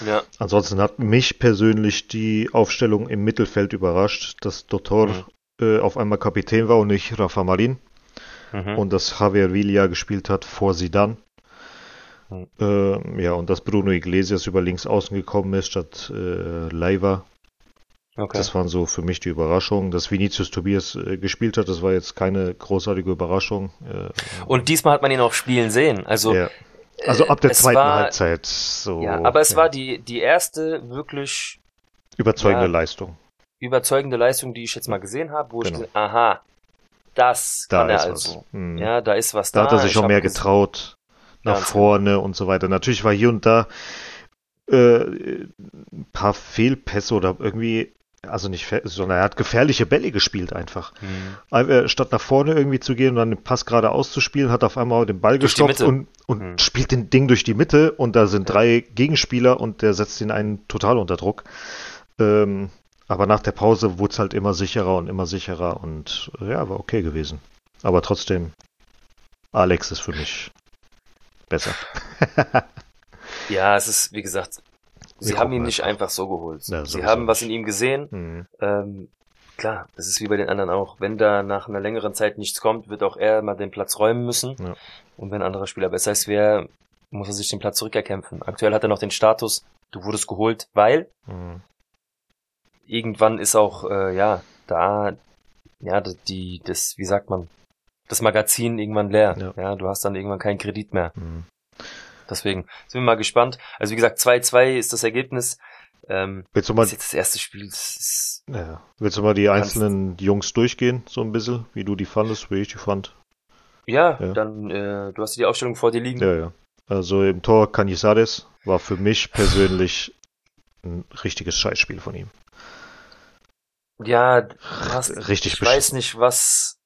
[SPEAKER 4] Ja,
[SPEAKER 3] Ansonsten hat mich persönlich die Aufstellung im Mittelfeld überrascht, dass Dotor
[SPEAKER 4] Mhm.
[SPEAKER 3] äh, auf einmal Kapitän war und nicht Rafa Marin
[SPEAKER 4] mhm.
[SPEAKER 3] und dass Javier Villa gespielt hat vor Zidane.
[SPEAKER 4] Mhm.
[SPEAKER 3] Ähm, ja, und dass Bruno Iglesias über links außen gekommen ist statt äh, Leiva.
[SPEAKER 4] okay.
[SPEAKER 3] Das waren so für mich die Überraschungen. Dass Vinicius Tobias äh, gespielt hat, das war jetzt keine großartige Überraschung. Äh,
[SPEAKER 4] Und diesmal hat man ihn auch spielen sehen. Also,
[SPEAKER 3] ja. Also ab der
[SPEAKER 4] es
[SPEAKER 3] zweiten
[SPEAKER 4] war-
[SPEAKER 3] Halbzeit so.
[SPEAKER 4] ja, aber es
[SPEAKER 3] ja,
[SPEAKER 4] war die, die erste wirklich
[SPEAKER 3] überzeugende
[SPEAKER 4] ja,
[SPEAKER 3] Leistung.
[SPEAKER 4] überzeugende Leistung, die ich jetzt mal gesehen habe, wo
[SPEAKER 3] Genau.
[SPEAKER 4] ich, aha, das
[SPEAKER 3] Da
[SPEAKER 4] kann er
[SPEAKER 3] ist
[SPEAKER 4] also.
[SPEAKER 3] was. Mhm.
[SPEAKER 4] Ja, da ist was
[SPEAKER 3] Da
[SPEAKER 4] da.
[SPEAKER 3] hat er sich
[SPEAKER 4] Ich
[SPEAKER 3] schon mehr getraut, nach
[SPEAKER 4] Ganz
[SPEAKER 3] vorne und so weiter. Natürlich war hier und da äh, ein paar Fehlpässe oder irgendwie, also nicht, sondern er hat gefährliche Bälle gespielt einfach.
[SPEAKER 4] Mhm.
[SPEAKER 3] Statt nach vorne irgendwie zu gehen und dann den Pass gerade auszuspielen, hat er auf einmal den Ball
[SPEAKER 4] Durch Mitte.
[SPEAKER 3] und, und
[SPEAKER 4] Mhm.
[SPEAKER 3] spielt den Ding durch die Mitte und da sind drei Gegenspieler und der setzt ihn einen total unter Druck. Ähm, aber nach der Pause wurde es halt immer sicherer und immer sicherer und äh, ja, war okay gewesen. Aber trotzdem, Alex ist für mich besser.
[SPEAKER 4] Ja, es ist, wie gesagt, sie haben ihn nicht
[SPEAKER 3] einfach.
[SPEAKER 4] so geholt.
[SPEAKER 3] Ja,
[SPEAKER 4] sie haben was in ihm gesehen.
[SPEAKER 3] Mhm.
[SPEAKER 4] Ähm, klar, das ist wie bei den anderen auch. Wenn da nach einer längeren Zeit nichts kommt, wird auch er mal den Platz räumen müssen.
[SPEAKER 3] Ja.
[SPEAKER 4] Und wenn ein anderer Spieler besser ist, wer muss er sich den Platz zurückerkämpfen. Aktuell hat er noch den Status, du wurdest geholt, weil
[SPEAKER 3] Mhm.
[SPEAKER 4] irgendwann ist auch, äh, ja, da, ja, die- die, das, wie sagt man, das Magazin irgendwann leer.
[SPEAKER 3] Ja.
[SPEAKER 4] Ja, du hast dann irgendwann keinen Kredit mehr.
[SPEAKER 3] Mhm.
[SPEAKER 4] Deswegen sind wir mal gespannt. Also wie gesagt, 2-2 ist das Ergebnis. Ähm,
[SPEAKER 3] Willst du
[SPEAKER 4] das
[SPEAKER 3] mal,
[SPEAKER 4] ist jetzt das erste Spiel. Das ist,
[SPEAKER 3] ja, willst du mal die einzelnen Jungs durchgehen, so ein bisschen, wie du die fandest, wie ich die fand?
[SPEAKER 4] ja,
[SPEAKER 3] Ja.
[SPEAKER 4] dann, äh, du hast die Aufstellung vor dir liegen.
[SPEAKER 3] Ja, ja. Also im Tor Canizares war für mich persönlich ein richtiges Scheißspiel von ihm.
[SPEAKER 4] Ja, hast,
[SPEAKER 3] Richtig
[SPEAKER 4] ich
[SPEAKER 3] beschissen.
[SPEAKER 4] weiß nicht, was,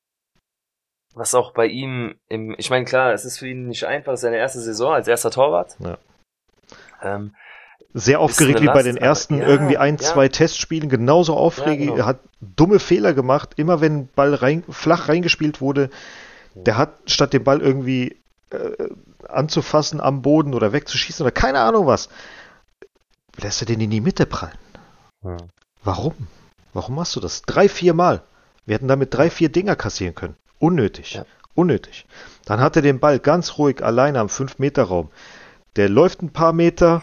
[SPEAKER 4] was auch bei ihm im, ich meine, klar, es ist für ihn nicht einfach, seine erste Saison als erster Torwart.
[SPEAKER 3] Ja.
[SPEAKER 4] Ähm,
[SPEAKER 3] Sehr aufgeregt wie bei den ersten
[SPEAKER 4] ja,
[SPEAKER 3] irgendwie ein,
[SPEAKER 4] ja.
[SPEAKER 3] zwei Testspielen, genauso aufregend.
[SPEAKER 4] genau.
[SPEAKER 3] Er hat dumme Fehler gemacht. Immer wenn Ball rein, flach reingespielt wurde, der hat statt den Ball irgendwie äh, anzufassen am Boden oder wegzuschießen oder keine Ahnung was, lässt er den in die Mitte prallen. Warum? Warum machst du das? Drei, vier Mal. Wir hätten damit drei, vier Dinger kassieren können. Unnötig.
[SPEAKER 4] Ja.
[SPEAKER 3] Unnötig. Dann hat er den Ball ganz ruhig alleine am 5-Meter-Raum. Der läuft ein paar Meter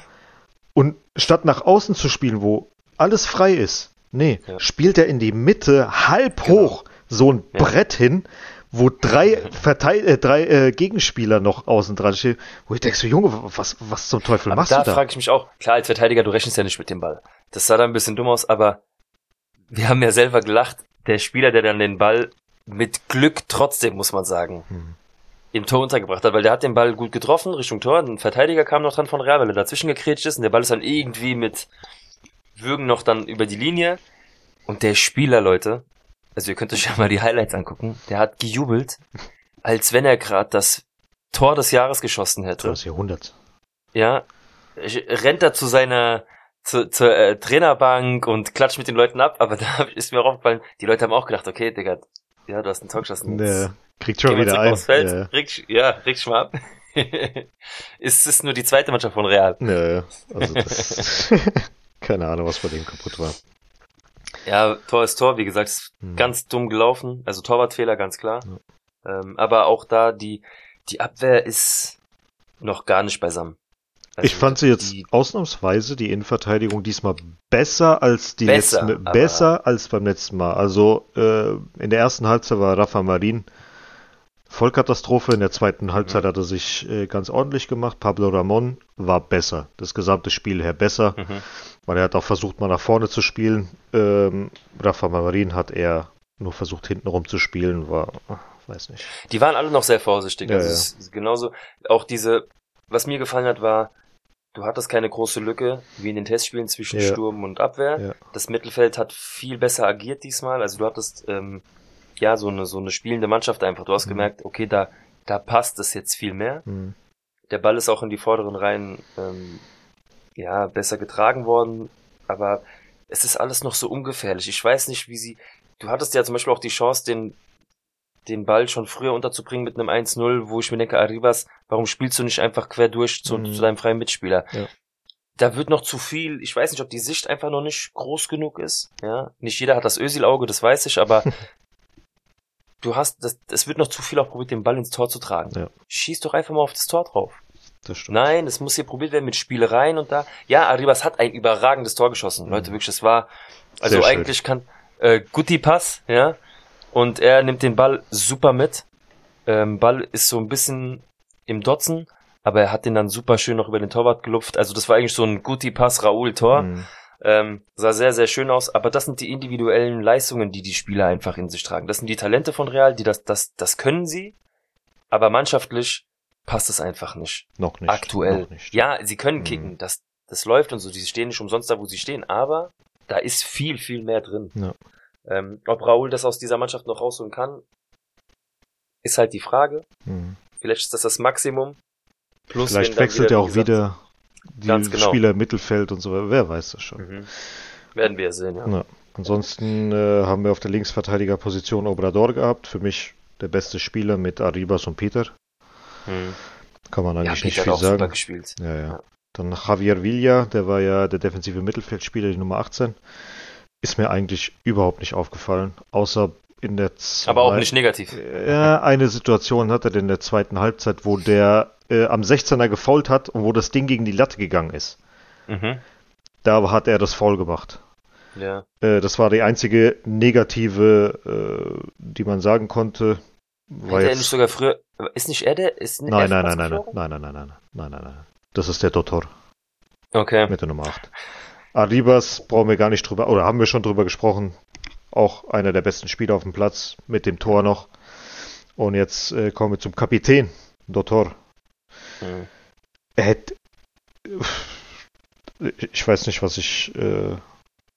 [SPEAKER 3] und statt nach außen zu spielen, wo alles frei ist, nee,
[SPEAKER 4] Ja.
[SPEAKER 3] spielt er in die Mitte halb
[SPEAKER 4] Genau.
[SPEAKER 3] hoch so ein
[SPEAKER 4] Ja.
[SPEAKER 3] Brett hin, wo drei, Verteil äh, drei äh, Gegenspieler noch außen dran stehen, wo ich denke so, Junge, was, was zum Teufel
[SPEAKER 4] Aber
[SPEAKER 3] machst
[SPEAKER 4] da
[SPEAKER 3] du da?
[SPEAKER 4] frage ich mich auch, klar, als Verteidiger, du rechnest ja nicht mit dem Ball. Das sah da ein bisschen dumm aus, aber wir haben ja selber gelacht, der Spieler, der dann den Ball mit Glück trotzdem, muss man sagen,
[SPEAKER 3] Hm.
[SPEAKER 4] im Tor untergebracht hat, weil der hat den Ball gut getroffen, Richtung Tor, ein Verteidiger kam noch dran von Real, weil er dazwischen gekretscht ist und der Ball ist dann irgendwie mit Würgen noch dann über die Linie und der Spieler, Leute, also ihr könnt euch ja mal die Highlights angucken, der hat gejubelt, als wenn er gerade das Tor des Jahres geschossen hätte.
[SPEAKER 3] Das Jahrhundert.
[SPEAKER 4] Ja, ich- rennt er zu seiner zu, zur äh, Trainerbank und klatscht mit den Leuten ab, aber da ist mir auch aufgefallen, die Leute haben auch gedacht, okay, Digga, ja, du hast einen Tor geschossen. Jetzt
[SPEAKER 3] kriegt schon wieder ein.
[SPEAKER 4] Feld,
[SPEAKER 3] Ja.
[SPEAKER 4] reg, ja, reg dich mal ab. ist es nur die zweite Mannschaft von Real.
[SPEAKER 3] Nö, also das. keine Ahnung, was bei dem kaputt war.
[SPEAKER 4] Ja, Tor ist Tor, wie gesagt, ist
[SPEAKER 3] Hm.
[SPEAKER 4] ganz dumm gelaufen, also Torwartfehler, ganz klar. Ähm, aber auch da, die, die Abwehr ist noch gar nicht beisammen.
[SPEAKER 3] Ich fand sie jetzt
[SPEAKER 4] die,
[SPEAKER 3] ausnahmsweise die Innenverteidigung diesmal besser als die
[SPEAKER 4] Besser,
[SPEAKER 3] letzten, besser als beim letzten Mal. Also äh, in der ersten Halbzeit war Rafa Marin Vollkatastrophe. In der zweiten Halbzeit hat er sich äh, ganz ordentlich gemacht. Pablo Ramon war besser. Das gesamte Spiel her besser,
[SPEAKER 4] mhm.
[SPEAKER 3] weil er hat auch versucht, mal nach vorne zu spielen. Ähm, Rafa Marin hat eher nur versucht, hintenrum zu spielen. War, weiß nicht.
[SPEAKER 4] Die waren alle noch sehr vorsichtig.
[SPEAKER 3] Ja,
[SPEAKER 4] also
[SPEAKER 3] ja.
[SPEAKER 4] genauso. Auch diese, was mir gefallen hat, war, du hattest keine große Lücke wie in den Testspielen zwischen
[SPEAKER 3] Ja.
[SPEAKER 4] Sturm und Abwehr.
[SPEAKER 3] Ja.
[SPEAKER 4] Das Mittelfeld hat viel besser agiert diesmal. Also du hattest ähm, ja so eine so eine spielende Mannschaft einfach. Du hast
[SPEAKER 3] Mhm.
[SPEAKER 4] gemerkt, okay, da da passt es jetzt viel mehr.
[SPEAKER 3] Hm.
[SPEAKER 4] Der Ball ist auch in die vorderen Reihen ähm, ja besser getragen worden, aber es ist alles noch so ungefährlich. Ich weiß nicht, wie sie. Du hattest ja zum Beispiel auch die Chance, den den Ball schon früher unterzubringen mit einem 1-0, wo ich mir denke, Arribas, warum spielst du nicht einfach quer durch zu,
[SPEAKER 3] Mhm.
[SPEAKER 4] zu deinem freien Mitspieler?
[SPEAKER 3] Ja.
[SPEAKER 4] Da wird noch zu viel, ich weiß nicht, ob die Sicht einfach noch nicht groß genug ist. Ja, nicht jeder hat das Ösil-Auge, das weiß ich, aber du hast, das, es wird noch zu viel auch probiert, den Ball ins Tor zu tragen.
[SPEAKER 3] Ja.
[SPEAKER 4] Schieß doch einfach mal auf das Tor drauf.
[SPEAKER 3] Das stimmt.
[SPEAKER 4] Nein, es muss hier probiert werden mit Spielereien und da. Ja, Arribas hat ein überragendes Tor geschossen.
[SPEAKER 3] Mhm.
[SPEAKER 4] Leute, wirklich, das war, also
[SPEAKER 3] Sehr schön.
[SPEAKER 4] eigentlich kann, äh, Guti Pass, ja, und er nimmt den Ball super mit. Ähm, Ball ist so ein bisschen im Dotzen, aber er hat den dann super schön noch über den Torwart gelupft. Also das war eigentlich so ein Guti Pass Raoul Tor.
[SPEAKER 3] Hm.
[SPEAKER 4] Ähm, sah sehr, sehr schön aus, aber das sind die individuellen Leistungen, die die Spieler einfach in sich tragen. Das sind die Talente von Real, die das, das, das können sie, aber mannschaftlich passt es einfach nicht.
[SPEAKER 3] Noch nicht.
[SPEAKER 4] Aktuell.
[SPEAKER 3] Noch nicht.
[SPEAKER 4] Ja, sie können
[SPEAKER 3] Mhm.
[SPEAKER 4] kicken, das, das läuft und so, die stehen nicht umsonst da, wo sie stehen, aber da ist viel, viel mehr drin.
[SPEAKER 3] Ja.
[SPEAKER 4] Ähm, ob Raúl das aus dieser Mannschaft noch rausholen kann, ist halt die Frage.
[SPEAKER 3] Mhm.
[SPEAKER 4] Vielleicht ist das das Maximum. Plus,
[SPEAKER 3] Vielleicht wechselt er auch
[SPEAKER 4] gesagt,
[SPEAKER 3] wieder die
[SPEAKER 4] genau.
[SPEAKER 3] Spieler im Mittelfeld und so. Wer weiß das schon.
[SPEAKER 4] Mhm. Werden wir sehen, ja.
[SPEAKER 3] Ja. Ansonsten äh, haben wir auf der Linksverteidigerposition Obrador gehabt. Für mich der beste Spieler mit Arribas und Peter.
[SPEAKER 4] Mhm.
[SPEAKER 3] Kann man
[SPEAKER 4] Ja,
[SPEAKER 3] eigentlich nicht
[SPEAKER 4] Peter hat
[SPEAKER 3] viel sagen. Ja, ja.
[SPEAKER 4] Ja.
[SPEAKER 3] Dann Javier Villa, der war ja der defensive Mittelfeldspieler, die Nummer 18. Ist mir eigentlich überhaupt nicht aufgefallen, außer in der zwei,
[SPEAKER 4] Aber auch nicht negativ.
[SPEAKER 3] Ja, eine Situation hat er in der zweiten Halbzeit, wo der äh, am 16er gefault hat und wo das Ding gegen die Latte gegangen ist.
[SPEAKER 4] Mhm.
[SPEAKER 3] Da hat er das Foul gemacht.
[SPEAKER 4] Ja.
[SPEAKER 3] Äh, das war die einzige negative, äh, die man sagen konnte. War
[SPEAKER 4] er nicht sogar früher. Ist nicht er der? Ist
[SPEAKER 3] nein,
[SPEAKER 4] er
[SPEAKER 3] nein,
[SPEAKER 4] fast
[SPEAKER 3] nein, nein, nein,
[SPEAKER 4] geflogen?
[SPEAKER 3] nein, nein, nein, nein, nein, nein, nein. Das ist der Dotor
[SPEAKER 4] Okay.
[SPEAKER 3] mit der Nummer 8. Arribas brauchen wir gar nicht drüber, oder haben wir schon drüber gesprochen. Auch einer der besten Spieler auf dem Platz, mit dem Tor noch. Und jetzt äh, kommen wir zum Kapitän, Dotor.
[SPEAKER 4] Mhm.
[SPEAKER 3] Er hätte. Ich weiß nicht, was ich äh,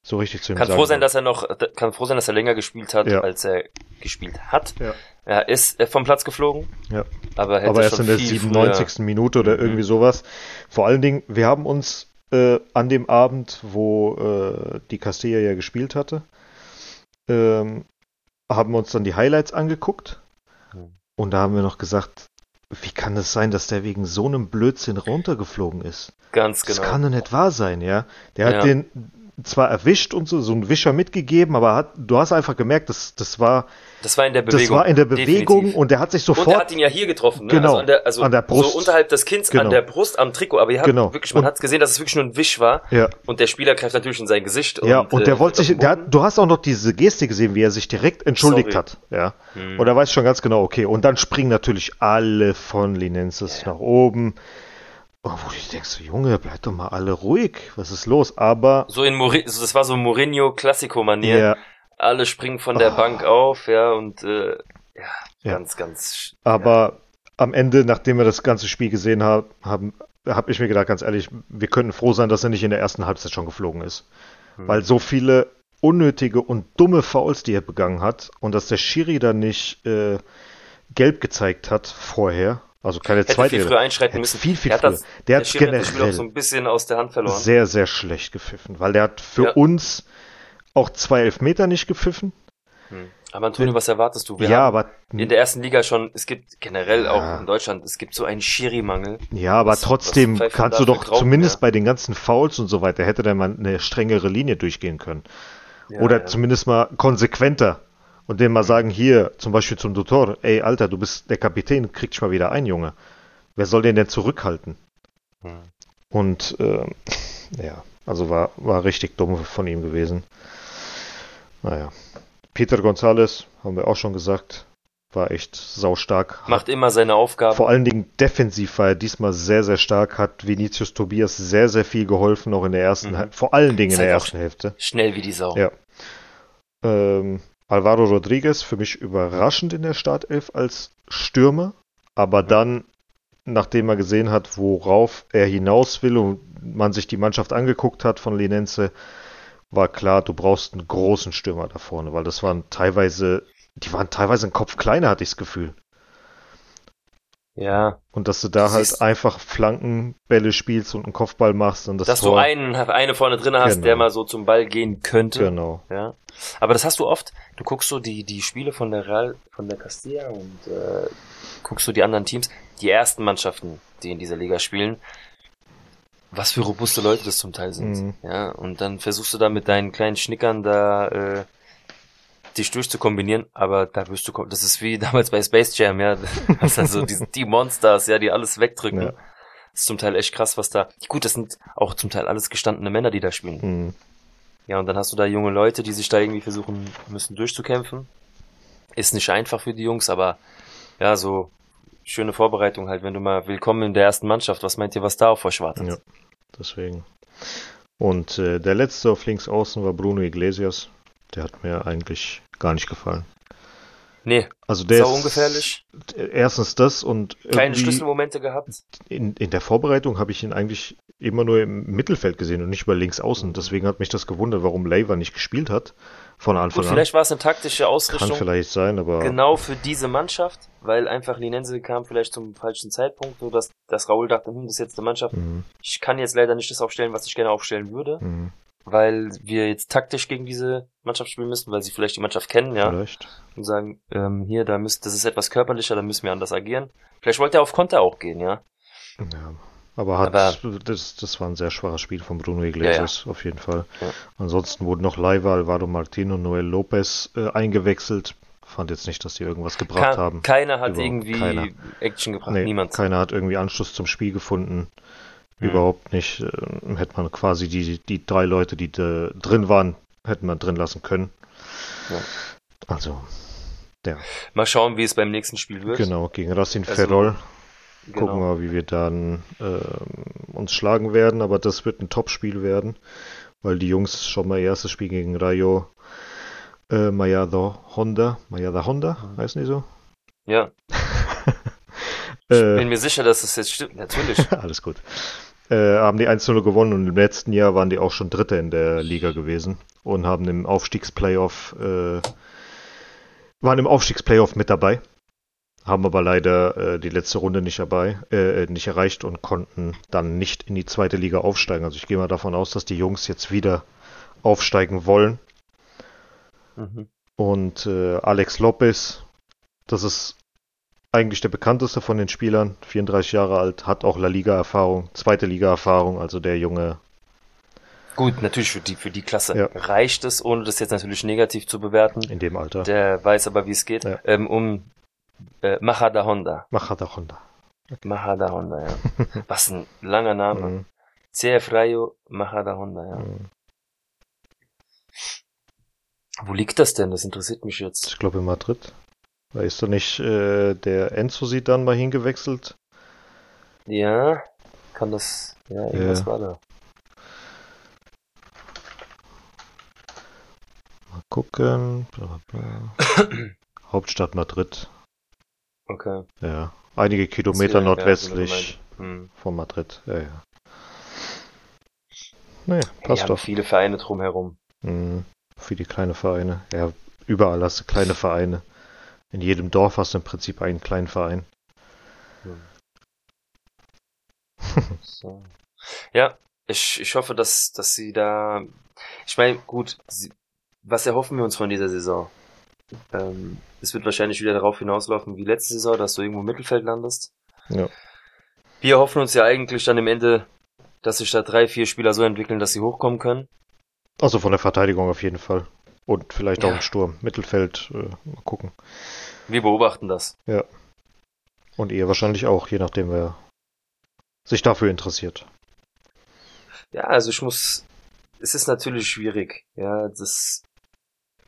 [SPEAKER 3] so richtig zu ihm
[SPEAKER 4] Kann
[SPEAKER 3] sagen
[SPEAKER 4] froh sein,
[SPEAKER 3] soll.
[SPEAKER 4] dass er noch, kann froh sein, dass er länger gespielt hat,
[SPEAKER 3] Ja.
[SPEAKER 4] als er gespielt hat.
[SPEAKER 3] Ja.
[SPEAKER 4] Er ist äh, vom Platz geflogen.
[SPEAKER 3] Ja.
[SPEAKER 4] Aber,
[SPEAKER 3] aber erst in der
[SPEAKER 4] viel
[SPEAKER 3] 97. Minute oder irgendwie sowas. Vor allen Dingen, wir haben uns äh, an dem Abend, wo äh, die Castilla ja gespielt hatte, ähm, haben wir uns dann die Highlights angeguckt
[SPEAKER 4] Mhm.
[SPEAKER 3] und da haben wir noch gesagt, wie kann es sein, dass der wegen so einem Blödsinn runtergeflogen ist?
[SPEAKER 4] Ganz genau.
[SPEAKER 3] Das kann doch nicht wahr sein, ja. Der hat
[SPEAKER 4] Ja.
[SPEAKER 3] den zwar erwischt und so, so einen Wischer mitgegeben, aber hat, du hast einfach gemerkt, das, das war,
[SPEAKER 4] das war in der Bewegung.
[SPEAKER 3] das war in der Bewegung
[SPEAKER 4] definitiv.
[SPEAKER 3] und der hat sich
[SPEAKER 4] Und er
[SPEAKER 3] sofort
[SPEAKER 4] hat ihn ja hier getroffen, ne?
[SPEAKER 3] Genau,
[SPEAKER 4] Also, an der, also
[SPEAKER 3] an der Brust.
[SPEAKER 4] so unterhalb des Kinns,
[SPEAKER 3] Genau.
[SPEAKER 4] an der Brust, am Trikot. Aber ihr
[SPEAKER 3] Genau.
[SPEAKER 4] wirklich, man hat gesehen, dass es wirklich nur ein Wisch war.
[SPEAKER 3] ja,
[SPEAKER 4] Und der Spieler greift natürlich in sein Gesicht.
[SPEAKER 3] Ja,
[SPEAKER 4] und,
[SPEAKER 3] und der
[SPEAKER 4] äh,
[SPEAKER 3] wollte sich, der hat, du hast auch noch diese Geste gesehen, wie er sich direkt entschuldigt
[SPEAKER 4] Sorry.
[SPEAKER 3] hat, ja.
[SPEAKER 4] Hm.
[SPEAKER 3] Und er weiß schon ganz genau, okay. Und dann springen natürlich alle von Linenses nach oben. Oh, wo du denkst, so, Junge, bleib doch mal alle ruhig. Was ist los? Aber,
[SPEAKER 4] So in Mourinho, das war so Mourinho Klassiko-Manier.
[SPEAKER 3] ja,
[SPEAKER 4] Alle springen von der
[SPEAKER 3] Ah.
[SPEAKER 4] Bank auf, ja, und äh, ja,
[SPEAKER 3] Ja.
[SPEAKER 4] ganz, ganz.
[SPEAKER 3] aber am Ende, nachdem wir das ganze Spiel gesehen haben, haben habe ich mir gedacht, ganz ehrlich, wir können froh sein, dass er nicht in der ersten Halbzeit schon geflogen ist.
[SPEAKER 4] ja.
[SPEAKER 3] Weil so viele unnötige und dumme Fouls, die er begangen hat, und dass der Schiri dann nicht äh, gelb gezeigt hat vorher, also keine zweite
[SPEAKER 4] viel früher einschreiten müssen.
[SPEAKER 3] viel, viel
[SPEAKER 4] der
[SPEAKER 3] früher.
[SPEAKER 4] hat das,
[SPEAKER 3] der hat
[SPEAKER 4] hat das Spiel auch
[SPEAKER 3] generell
[SPEAKER 4] so ein bisschen aus der Hand verloren.
[SPEAKER 3] sehr, sehr schlecht gepfiffen, weil der hat für
[SPEAKER 4] Ja.
[SPEAKER 3] uns auch zwei Elfmeter nicht gepfiffen.
[SPEAKER 4] Hm. Aber Antonio, was erwartest du? Wir
[SPEAKER 3] ja, aber
[SPEAKER 4] in der ersten Liga schon, es gibt generell
[SPEAKER 3] Ja.
[SPEAKER 4] auch in Deutschland, es gibt so einen Schiri-Mangel.
[SPEAKER 3] ja, aber
[SPEAKER 4] was-
[SPEAKER 3] trotzdem
[SPEAKER 4] was
[SPEAKER 3] kannst du doch zumindest
[SPEAKER 4] ja?
[SPEAKER 3] bei den ganzen Fouls und so weiter hätte der mal eine strengere Linie durchgehen können.
[SPEAKER 4] Ja,
[SPEAKER 3] Oder zumindest mal konsequenter. Und dem mal sagen, hier, zum Beispiel zum Tutor, ey, Alter, du bist der Kapitän, krieg dich mal wieder ein, Junge. Wer soll den denn zurückhalten?
[SPEAKER 4] Hm.
[SPEAKER 3] Und ähm, ja, also war, war richtig dumm von ihm gewesen. Naja. Peter González, haben wir auch schon gesagt, war echt saustark.
[SPEAKER 4] Macht immer seine Aufgaben.
[SPEAKER 3] Vor allen Dingen defensiv war er diesmal sehr, sehr stark, hat Vinicius Tobias sehr, sehr viel geholfen, auch in der ersten,
[SPEAKER 4] Mhm.
[SPEAKER 3] Vor allen Dingen in der ersten Hälfte.
[SPEAKER 4] Schnell wie die Sau.
[SPEAKER 3] Ja. Ähm, Alvaro Rodriguez für mich überraschend in der Startelf als Stürmer, aber dann, nachdem er gesehen hat, worauf er hinaus will und man sich die Mannschaft angeguckt hat von Linense, war klar, du brauchst einen großen Stürmer da vorne, weil das waren teilweise, die waren teilweise einen Kopf kleiner, hatte ich das Gefühl.
[SPEAKER 4] Ja,
[SPEAKER 3] Und dass du da
[SPEAKER 4] Du
[SPEAKER 3] halt einfach Flankenbälle spielst und einen Kopfball machst und das
[SPEAKER 4] dass
[SPEAKER 3] Tor.
[SPEAKER 4] du einen, eine vorne drin hast,
[SPEAKER 3] Genau.
[SPEAKER 4] der mal so zum Ball gehen könnte.
[SPEAKER 3] Genau.
[SPEAKER 4] Ja. Aber das hast du oft. Du guckst so die, die Spiele von der Real, von der Castilla und äh, guckst so die anderen Teams, die ersten Mannschaften, die in dieser Liga spielen, was für robuste Leute das zum Teil sind.
[SPEAKER 3] Mhm.
[SPEAKER 4] Ja, und dann versuchst du da mit deinen kleinen Schnickern da äh, dich durchzukombinieren, aber da wirst du, das ist wie damals bei Space Jam, ja, das sind so die, die Monsters, ja, die alles wegdrücken.
[SPEAKER 3] Ja.
[SPEAKER 4] Das ist zum Teil echt krass, was da. Gut, das sind auch zum Teil alles gestandene Männer, die da spielen.
[SPEAKER 3] Mhm.
[SPEAKER 4] Ja, und dann hast du da junge Leute, die sich da irgendwie versuchen müssen durchzukämpfen. Ist nicht einfach für die Jungs, aber ja, so schöne Vorbereitung halt, wenn du mal willkommen in der ersten Mannschaft. Was meint ihr, was da auf euch wartet?
[SPEAKER 3] Ja. Deswegen. Und äh, der letzte auf links außen war Bruno Iglesias. Der hat mir eigentlich gar nicht gefallen.
[SPEAKER 4] Nee,
[SPEAKER 3] Also der
[SPEAKER 4] sau ungefährlich.
[SPEAKER 3] erstens das und
[SPEAKER 4] Keine Schlüsselmomente gehabt.
[SPEAKER 3] in, in der Vorbereitung habe ich ihn eigentlich immer nur im Mittelfeld gesehen und nicht über links außen. Deswegen hat mich das gewundert, warum Leiva nicht gespielt hat von Anfang
[SPEAKER 4] Gut,
[SPEAKER 3] an.
[SPEAKER 4] vielleicht war es eine taktische
[SPEAKER 3] Kann
[SPEAKER 4] Ausrichtung.
[SPEAKER 3] vielleicht sein, aber
[SPEAKER 4] Genau für diese Mannschaft, weil einfach Linense kam vielleicht zum falschen Zeitpunkt, so dass, dass Raul dachte, hm, das ist jetzt eine Mannschaft.
[SPEAKER 3] Mhm,
[SPEAKER 4] Ich kann jetzt leider nicht das aufstellen, was ich gerne aufstellen würde,
[SPEAKER 3] mhm,
[SPEAKER 4] weil wir jetzt taktisch gegen diese Mannschaft spielen müssen, weil sie vielleicht die Mannschaft kennen, ja,
[SPEAKER 3] vielleicht.
[SPEAKER 4] und sagen, ähm, hier, da müsst, das ist etwas körperlicher, da müssen wir anders agieren. Vielleicht wollte er auf Konter auch gehen, ja.
[SPEAKER 3] Ja. Aber hat
[SPEAKER 4] Aber-
[SPEAKER 3] das, das war ein sehr schwaches Spiel von Bruno Iglesias, auf jeden Fall.
[SPEAKER 4] Ja.
[SPEAKER 3] Ansonsten wurden noch Leiva, Alvaro Martino, Noel Lopez äh, eingewechselt. Fand jetzt nicht, dass die irgendwas gebracht
[SPEAKER 4] Ke-
[SPEAKER 3] haben.
[SPEAKER 4] Keiner hat
[SPEAKER 3] Überhaupt
[SPEAKER 4] irgendwie
[SPEAKER 3] keiner.
[SPEAKER 4] Action gebracht,
[SPEAKER 3] Nee,
[SPEAKER 4] niemand.
[SPEAKER 3] Keiner hat irgendwie Anschluss zum Spiel gefunden.
[SPEAKER 4] Mhm.
[SPEAKER 3] Überhaupt nicht. Äh, hätte man quasi die, die drei Leute, die da drin waren, hätten man drin lassen können.
[SPEAKER 4] Ja.
[SPEAKER 3] Also,
[SPEAKER 4] Mal schauen, wie es beim nächsten Spiel wird.
[SPEAKER 3] genau, gegen Racing
[SPEAKER 4] Also,
[SPEAKER 3] Ferrol.
[SPEAKER 4] Genau.
[SPEAKER 3] Gucken wir, wie wir dann ähm, uns schlagen werden, aber das wird ein Top-Spiel werden, weil die Jungs schon mal erstes Spiel gegen Rayo äh, Mayada Honda, Mayada Honda,
[SPEAKER 4] Mhm.
[SPEAKER 3] heißen die so?
[SPEAKER 4] Ja, ich
[SPEAKER 3] Äh,
[SPEAKER 4] bin mir sicher, dass es jetzt stimmt. Natürlich.
[SPEAKER 3] Alles gut. Äh, haben die 1-0 gewonnen und im letzten Jahr waren die auch schon Dritte in der Liga gewesen und haben im Aufstiegsplayoff, äh, waren im Aufstiegsplayoff mit dabei, haben aber leider äh, die letzte Runde nicht dabei, äh, nicht erreicht und konnten dann nicht in die zweite Liga aufsteigen. Also ich gehe mal davon aus, dass die Jungs jetzt wieder aufsteigen wollen.
[SPEAKER 4] Mhm.
[SPEAKER 3] Und äh, Alex Lopez, das ist eigentlich der bekannteste von den Spielern, 34 Jahre alt, hat auch La Liga-Erfahrung, zweite Liga-Erfahrung, also der Junge.
[SPEAKER 4] Gut, natürlich für die, für die Klasse
[SPEAKER 3] Ja.
[SPEAKER 4] reicht es, ohne das jetzt natürlich negativ zu bewerten.
[SPEAKER 3] in dem Alter.
[SPEAKER 4] Der weiß aber, wie es geht.
[SPEAKER 3] Ja.
[SPEAKER 4] Ähm, um äh, Mahada Honda.
[SPEAKER 3] Mahada Honda.
[SPEAKER 4] Mahada Honda, ja. Was ein langer Name.
[SPEAKER 3] Mhm.
[SPEAKER 4] CF Rayo Mahada Honda, ja.
[SPEAKER 3] Mhm.
[SPEAKER 4] Wo liegt das denn? Das interessiert mich jetzt.
[SPEAKER 3] Ich glaube in Madrid. Da ist doch nicht äh, der Enzo sie dann mal hingewechselt?
[SPEAKER 4] Ja, kann das. Ja, irgendwas
[SPEAKER 3] Ja.
[SPEAKER 4] war da.
[SPEAKER 3] Mal gucken. Bla, bla, bla. Hauptstadt Madrid.
[SPEAKER 4] Okay.
[SPEAKER 3] Ja. Einige Kilometer
[SPEAKER 4] ja,
[SPEAKER 3] nordwestlich
[SPEAKER 4] Hm.
[SPEAKER 3] von Madrid. Ja, ja. Naja, passt
[SPEAKER 4] haben
[SPEAKER 3] doch.
[SPEAKER 4] viele Vereine drumherum.
[SPEAKER 3] Mhm. Die kleine Vereine. Ja, überall hast du kleine Vereine. In jedem Dorf hast du im Prinzip einen kleinen Verein.
[SPEAKER 4] So. Ja, ich, ich hoffe, dass, dass sie da. Ich meine, gut, sie, was erhoffen wir uns von dieser Saison? Ähm, es wird wahrscheinlich wieder darauf hinauslaufen wie letzte Saison, dass du irgendwo im Mittelfeld landest.
[SPEAKER 3] Ja.
[SPEAKER 4] Wir hoffen uns ja eigentlich dann im Ende, dass sich da drei, vier Spieler so entwickeln, dass sie hochkommen können.
[SPEAKER 3] Also von der Verteidigung auf jeden Fall. Und vielleicht auch
[SPEAKER 4] Ja.
[SPEAKER 3] im Sturm. Mittelfeld, äh, mal gucken.
[SPEAKER 4] Wir beobachten das.
[SPEAKER 3] Und ihr wahrscheinlich auch, je nachdem, wer sich dafür interessiert.
[SPEAKER 4] Ja, also ich muss. Es ist natürlich schwierig. Ja, das.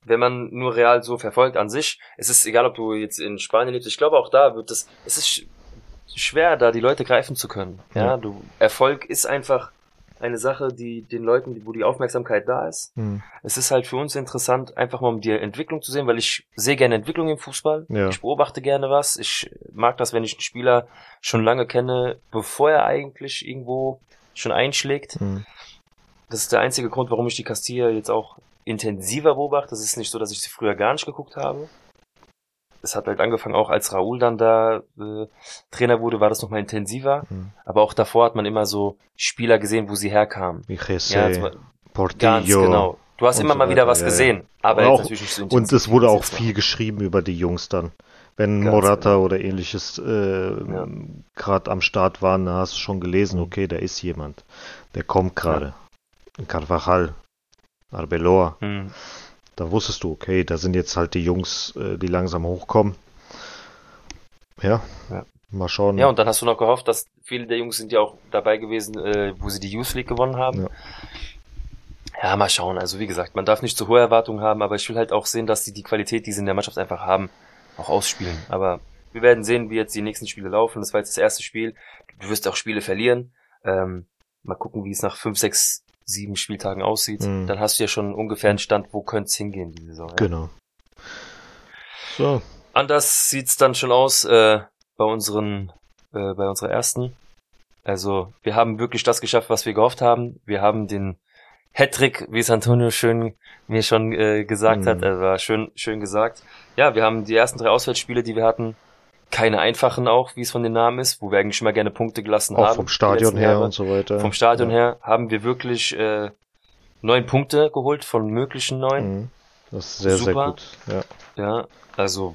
[SPEAKER 4] Wenn man nur Real so verfolgt an sich, es ist egal, ob du jetzt in Spanien lebst, ich glaube auch da wird es, es ist sch- schwer, da die Leute greifen zu können. Ja,
[SPEAKER 3] Ja.
[SPEAKER 4] du, Erfolg ist einfach eine Sache, die den Leuten, wo die Aufmerksamkeit da ist.
[SPEAKER 3] Hm.
[SPEAKER 4] Es ist halt für uns interessant, einfach mal um die Entwicklung zu sehen, weil ich sehe gerne Entwicklung im Fußball.
[SPEAKER 3] Ja.
[SPEAKER 4] Ich beobachte gerne was. Ich mag das, wenn ich einen Spieler schon lange kenne, bevor er eigentlich irgendwo schon einschlägt.
[SPEAKER 3] Hm.
[SPEAKER 4] Das ist der einzige Grund, warum ich die Castilla jetzt auch intensiver beobachte. Es ist nicht so, dass ich sie früher gar nicht geguckt habe. Es hat halt angefangen, auch als Raúl dann da äh, Trainer wurde, war das nochmal intensiver.
[SPEAKER 3] Hm.
[SPEAKER 4] Aber auch davor hat man immer so Spieler gesehen, wo sie herkamen.
[SPEAKER 3] Jesse,
[SPEAKER 4] Ja,
[SPEAKER 3] Portillo.
[SPEAKER 4] ganz genau. Du hast immer
[SPEAKER 3] so
[SPEAKER 4] mal wieder was
[SPEAKER 3] ja, ja.
[SPEAKER 4] gesehen, aber
[SPEAKER 3] Und
[SPEAKER 4] jetzt
[SPEAKER 3] auch-
[SPEAKER 4] natürlich nicht so
[SPEAKER 3] Und es wurde auch
[SPEAKER 4] jetzt war.
[SPEAKER 3] viel geschrieben über die Jungs dann. Wenn
[SPEAKER 4] Ganz
[SPEAKER 3] Morata
[SPEAKER 4] genau.
[SPEAKER 3] oder ähnliches äh, gerade am Start waren, da hast du schon gelesen, okay, da ist jemand. Der kommt gerade. Carvajal, Arbeloa.
[SPEAKER 4] Hm.
[SPEAKER 3] Da wusstest du, okay, da sind jetzt halt die Jungs, äh, die langsam hochkommen. Ja,
[SPEAKER 4] Ja.
[SPEAKER 3] mal schauen.
[SPEAKER 4] Ja, und dann hast du noch gehofft, dass viele der Jungs sind ja auch dabei gewesen, äh, wo sie die Youth League gewonnen haben.
[SPEAKER 3] Ja.
[SPEAKER 4] Ja. mal schauen. Also wie gesagt, man darf nicht zu hohe Erwartungen haben, aber ich will halt auch sehen, dass die die Qualität, die sie in der Mannschaft einfach haben, auch ausspielen. Aber wir werden sehen, wie jetzt die nächsten Spiele laufen. Das war jetzt das erste Spiel. Du wirst auch Spiele verlieren. Ähm, mal gucken, wie es nach fünf, sechs sieben Spieltagen aussieht,
[SPEAKER 3] Mhm.
[SPEAKER 4] dann hast du ja schon ungefähr einen Stand, wo könnte es hingehen, die Saison. Ja.
[SPEAKER 3] Genau. So,
[SPEAKER 4] Anders sieht's dann schon aus äh, bei unseren, äh, bei unserer ersten. Also wir haben wirklich das geschafft, was wir gehofft haben. Wir haben den Hattrick, wie es Antonio schön mir schon äh, gesagt
[SPEAKER 3] Mhm.
[SPEAKER 4] hat, er war schön, schön gesagt. Ja, wir haben die ersten drei Auswärtsspiele, die wir hatten, keine einfachen auch, wie es von den Namen ist, wo wir eigentlich immer gerne Punkte gelassen
[SPEAKER 3] auch
[SPEAKER 4] haben.
[SPEAKER 3] vom Stadion her
[SPEAKER 4] Jahre.
[SPEAKER 3] und so weiter.
[SPEAKER 4] Vom Stadion
[SPEAKER 3] ja.
[SPEAKER 4] her haben wir wirklich äh, neun Punkte geholt von möglichen neun.
[SPEAKER 3] Mhm. Das ist sehr, sehr
[SPEAKER 4] Super.
[SPEAKER 3] gut. Ja.
[SPEAKER 4] Ja, also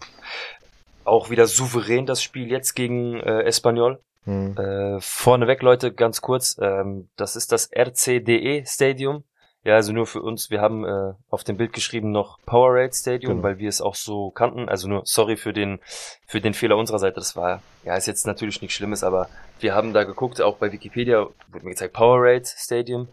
[SPEAKER 4] auch wieder souverän das Spiel jetzt gegen äh, Espanyol.
[SPEAKER 3] Mhm.
[SPEAKER 4] Äh, vorneweg, Leute, ganz kurz, ähm, das ist das RCDE Stadium. Ja, also nur für uns, wir haben äh, auf dem Bild geschrieben noch Powerade Stadium,
[SPEAKER 3] Genau.
[SPEAKER 4] weil wir es auch so kannten. Also nur sorry für den für den Fehler unserer Seite. Das war ja ist jetzt natürlich nichts Schlimmes, aber wir haben da geguckt, auch bei Wikipedia wurde mir gezeigt Powerade Stadium.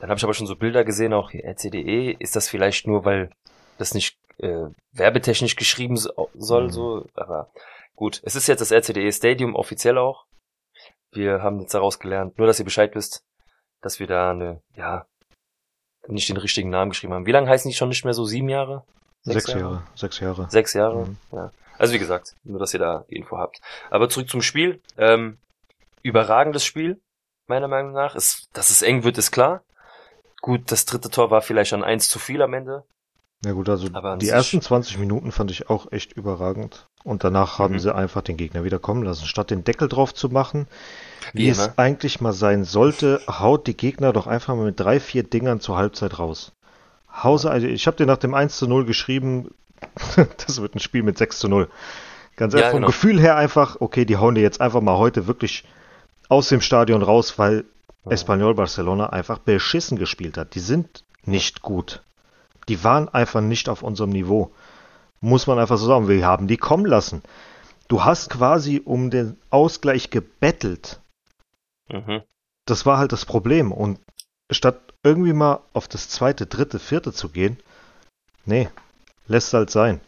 [SPEAKER 4] Dann habe ich aber schon so Bilder gesehen, auch hier RCDE. Ist das vielleicht nur, weil das nicht äh, werbetechnisch geschrieben so, soll,
[SPEAKER 3] Mhm.
[SPEAKER 4] so? Aber gut, es ist jetzt das RCDE Stadium offiziell auch. Wir haben jetzt daraus gelernt, nur dass ihr Bescheid wisst, dass wir da eine, ja, nicht den richtigen Namen geschrieben haben. Wie lange heißen die schon nicht mehr so? Sieben Jahre?
[SPEAKER 3] Sechs Jahre. Sechs Jahre.
[SPEAKER 4] Sechs Jahre?
[SPEAKER 3] Mhm.
[SPEAKER 4] Ja. Also wie gesagt, nur dass ihr da die Info habt. Aber zurück zum Spiel. Ähm, überragendes Spiel, meiner Meinung nach. Es, dass es eng wird, ist klar. Gut, das dritte Tor war vielleicht an eins zu viel am Ende.
[SPEAKER 3] Ja gut, also die ersten 20 Minuten fand ich auch echt überragend. Und danach haben
[SPEAKER 4] Mhm.
[SPEAKER 3] sie einfach den Gegner wieder kommen lassen. Statt den Deckel drauf zu machen, wie,
[SPEAKER 4] Wie
[SPEAKER 3] es
[SPEAKER 4] immer.
[SPEAKER 3] eigentlich mal sein sollte, haut die Gegner doch einfach mal mit drei, vier Dingern zur Halbzeit raus. Hause, also ich habe dir nach dem 1 zu 0 geschrieben, das wird ein Spiel mit 6 zu 0. Ganz
[SPEAKER 4] Ja,
[SPEAKER 3] ehrlich, vom
[SPEAKER 4] genau.
[SPEAKER 3] Gefühl her einfach, okay, die hauen dir jetzt einfach mal heute wirklich aus dem Stadion raus, weil Espanyol Barcelona einfach beschissen gespielt hat. Die sind nicht gut. Die waren einfach nicht auf unserem Niveau. Muss man einfach so sagen. Wir haben die kommen lassen. Du hast quasi um den Ausgleich gebettelt.
[SPEAKER 4] Mhm.
[SPEAKER 3] Das war halt das Problem. Und statt irgendwie mal auf das zweite, dritte, vierte zu gehen, nee, lässt halt sein.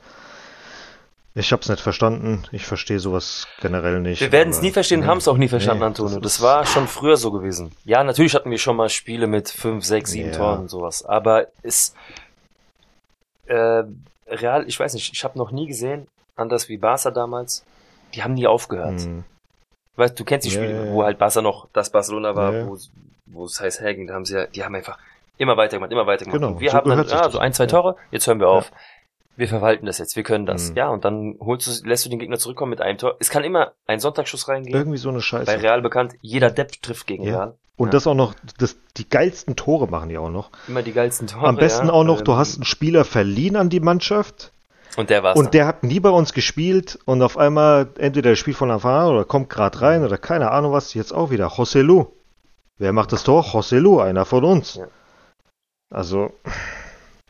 [SPEAKER 3] Ich hab's nicht verstanden. Ich verstehe sowas generell nicht.
[SPEAKER 4] Wir werden es nie verstehen,
[SPEAKER 3] nee,
[SPEAKER 4] haben es auch nie verstanden,
[SPEAKER 3] nee,
[SPEAKER 4] Antonio. Das
[SPEAKER 3] ist-
[SPEAKER 4] war schon früher so gewesen. Ja, natürlich hatten wir schon mal Spiele mit fünf, sechs, sieben
[SPEAKER 3] Ja.
[SPEAKER 4] Toren und sowas. Aber es äh, real, ich weiß nicht, ich habe noch nie gesehen, anders wie Barca damals, die haben nie aufgehört.
[SPEAKER 3] Hm,
[SPEAKER 4] Weißt du, kennst die Spiele,
[SPEAKER 3] ja, ja.
[SPEAKER 4] wo halt Barca noch das Barcelona war,
[SPEAKER 3] Ja,
[SPEAKER 4] wo es heißt herging, da haben sie ja, die haben einfach immer weitergemacht, immer weitergemacht.
[SPEAKER 3] Genau,
[SPEAKER 4] und wir
[SPEAKER 3] so
[SPEAKER 4] haben dann, ah, so ein, zwei. Tore, jetzt hören wir auf. Wir verwalten das jetzt, wir können das.
[SPEAKER 3] Mhm.
[SPEAKER 4] Ja, und dann holst du, lässt du den Gegner zurückkommen mit einem Tor. Es kann immer ein Sonntagsschuss reingehen.
[SPEAKER 3] Irgendwie so eine Scheiße.
[SPEAKER 4] Bei Real bekannt, jeder Depp trifft gegen. Real.
[SPEAKER 3] Und
[SPEAKER 4] Ja.
[SPEAKER 3] das auch noch, das, die geilsten Tore machen die auch noch.
[SPEAKER 4] Immer die geilsten Tore.
[SPEAKER 3] Am besten
[SPEAKER 4] ja.
[SPEAKER 3] auch noch, du
[SPEAKER 4] Ähm,
[SPEAKER 3] hast einen Spieler verliehen an die Mannschaft
[SPEAKER 4] Und der war's.
[SPEAKER 3] und
[SPEAKER 4] dann.
[SPEAKER 3] der hat nie bei uns gespielt und auf einmal entweder der spielt von Anfang an oder kommt gerade rein oder keine Ahnung was, jetzt auch wieder. José Lu. Wer macht das Tor? José Lu, einer von uns.
[SPEAKER 4] Ja.
[SPEAKER 3] Also,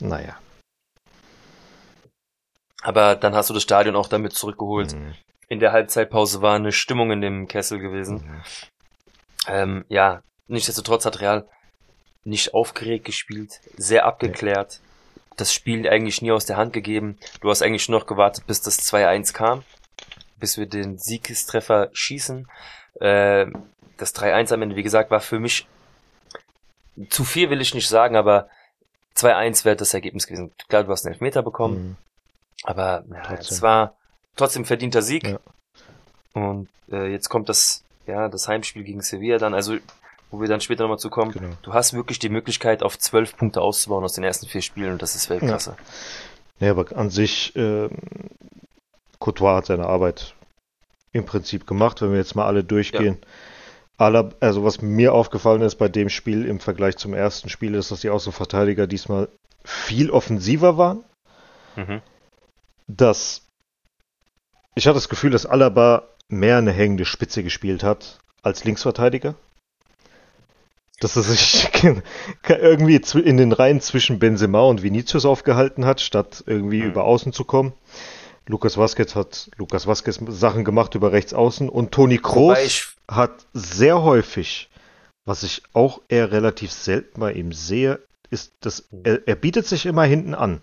[SPEAKER 3] naja.
[SPEAKER 4] Aber dann hast du das Stadion auch damit zurückgeholt.
[SPEAKER 3] Mhm.
[SPEAKER 4] In der Halbzeitpause war eine Stimmung in dem Kessel gewesen.
[SPEAKER 3] Mhm.
[SPEAKER 4] Ähm, ja, nichtsdestotrotz hat Real nicht aufgeregt gespielt, sehr abgeklärt. Das Spiel eigentlich nie aus der Hand gegeben. Du hast eigentlich nur noch gewartet, bis das 2-1 kam, bis wir den Siegestreffer schießen. Äh, das 3-1 am Ende, wie gesagt, war für mich zu viel will ich nicht sagen, aber 2-1 wäre das Ergebnis gewesen. Klar, du hast einen Elfmeter bekommen,
[SPEAKER 3] Mhm.
[SPEAKER 4] aber ja, es war trotzdem verdienter Sieg.
[SPEAKER 3] Ja.
[SPEAKER 4] Und äh, jetzt kommt das, ja, das Heimspiel gegen Sevilla dann, also wo wir dann später nochmal zu kommen.
[SPEAKER 3] Genau.
[SPEAKER 4] Du hast wirklich die Möglichkeit, auf zwölf Punkte auszubauen aus den ersten vier Spielen und das ist Weltklasse.
[SPEAKER 3] Ja, aber an sich, ähm, Courtois hat seine Arbeit im Prinzip gemacht, wenn wir jetzt mal alle durchgehen. Alle, also was mir aufgefallen ist bei dem Spiel im Vergleich zum ersten Spiel, ist, dass die Außenverteidiger diesmal viel offensiver waren.
[SPEAKER 4] Mhm.
[SPEAKER 3] Dass ich hatte das Gefühl, dass Alaba mehr eine hängende Spitze gespielt hat als Linksverteidiger. Dass er sich irgendwie in den Reihen zwischen Benzema und Vinicius aufgehalten hat, statt irgendwie
[SPEAKER 4] Mhm.
[SPEAKER 3] über außen zu kommen. Lukas Vazquez hat Lukas Vazquez Sachen gemacht über rechts außen und Toni Kroos hat sehr häufig, was ich auch eher relativ selten bei ihm sehe, ist, dass er, er bietet sich immer hinten an.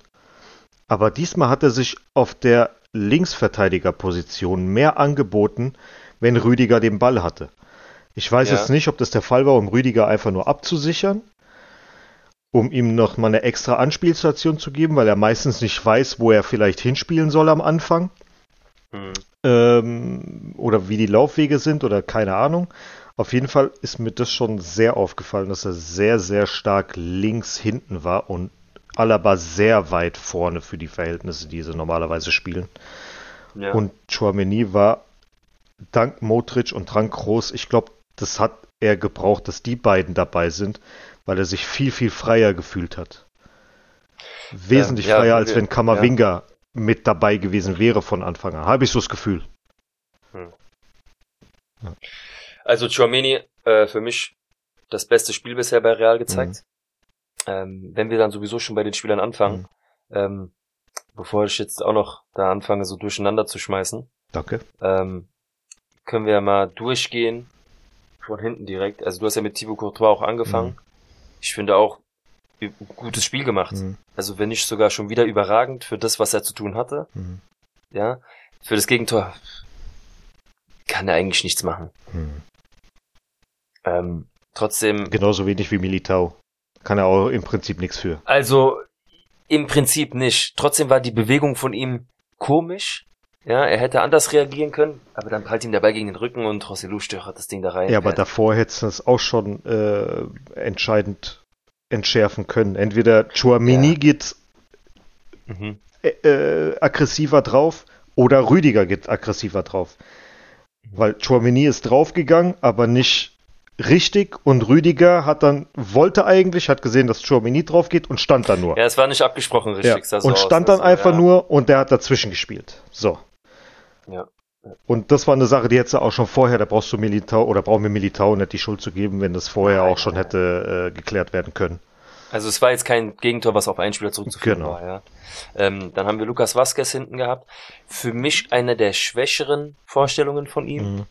[SPEAKER 3] Aber diesmal hat er sich auf der Linksverteidigerposition mehr angeboten, wenn Rüdiger den Ball hatte. Ich weiß
[SPEAKER 4] Ja.
[SPEAKER 3] jetzt nicht, ob das der Fall war, um Rüdiger einfach nur abzusichern, um ihm noch mal eine extra Anspielstation zu geben, weil er meistens nicht weiß, wo er vielleicht hinspielen soll am Anfang.
[SPEAKER 4] Hm.
[SPEAKER 3] Ähm, oder wie die Laufwege sind oder keine Ahnung. Auf jeden Fall ist mir das schon sehr aufgefallen, dass er sehr, sehr stark links hinten war und Alaba sehr weit vorne für die Verhältnisse, die sie normalerweise spielen.
[SPEAKER 4] Ja.
[SPEAKER 3] Und Chouameni war dank Modric und dank Groß, ich glaube, das hat er gebraucht, dass die beiden dabei sind, weil er sich viel, viel freier gefühlt hat. Wesentlich
[SPEAKER 4] ja,
[SPEAKER 3] freier, als wenn Kamavinga mit dabei gewesen wäre von Anfang an. Habe ich so das Gefühl.
[SPEAKER 4] Also Chouameni, äh, für mich das beste Spiel bisher bei Real gezeigt. Ähm, wenn wir dann sowieso schon bei den Spielern anfangen, ähm, bevor ich jetzt auch noch da anfange, so durcheinander zu schmeißen,
[SPEAKER 3] Danke.
[SPEAKER 4] ähm, können wir ja mal durchgehen von hinten direkt. Also du hast ja mit Thibaut Courtois auch angefangen. Ich finde auch gutes Spiel gemacht.
[SPEAKER 3] Mhm.
[SPEAKER 4] Also wenn nicht sogar schon wieder überragend für das, was er zu tun hatte.
[SPEAKER 3] Mhm.
[SPEAKER 4] Ja, für das Gegentor kann er eigentlich nichts machen.
[SPEAKER 3] Mhm.
[SPEAKER 4] Ähm, trotzdem,
[SPEAKER 3] Genauso wenig wie Militao. Kann er auch im Prinzip nichts für.
[SPEAKER 4] also im Prinzip nicht. Trotzdem war die Bewegung von ihm komisch. Ja, er hätte anders reagieren können, aber dann prallt ihm der Ball gegen den Rücken und Rosselu stöchert das Ding da rein.
[SPEAKER 3] Ja, aber davor hättest du das auch schon äh, entscheidend entschärfen können. Entweder Chouamini
[SPEAKER 4] Ja.
[SPEAKER 3] geht
[SPEAKER 4] mhm.
[SPEAKER 3] äh, äh, aggressiver drauf oder Rüdiger geht aggressiver drauf. Weil Chouamini ist draufgegangen, aber nicht richtig und Rüdiger hat dann, wollte eigentlich, hat gesehen, dass Chouamini drauf geht und stand da nur.
[SPEAKER 4] Ja, es war nicht abgesprochen richtig.
[SPEAKER 3] Ja,
[SPEAKER 4] sah so
[SPEAKER 3] und
[SPEAKER 4] aus.
[SPEAKER 3] stand dann
[SPEAKER 4] Also,
[SPEAKER 3] einfach
[SPEAKER 4] ja.
[SPEAKER 3] nur und der hat dazwischen gespielt. So.
[SPEAKER 4] Ja.
[SPEAKER 3] Und das war eine Sache, die hättest du auch schon vorher, da brauchst du Militao oder brauchen wir Militao nicht die Schuld zu geben, wenn das vorher auch schon hätte äh, geklärt werden können.
[SPEAKER 4] Also es war jetzt kein Gegentor, was auf einen Spieler zurückzuführen
[SPEAKER 3] Genau.
[SPEAKER 4] war, ja. Ähm, dann haben wir Lukas Vazquez hinten gehabt. Für mich eine der schwächeren Vorstellungen von ihm.
[SPEAKER 3] Mhm.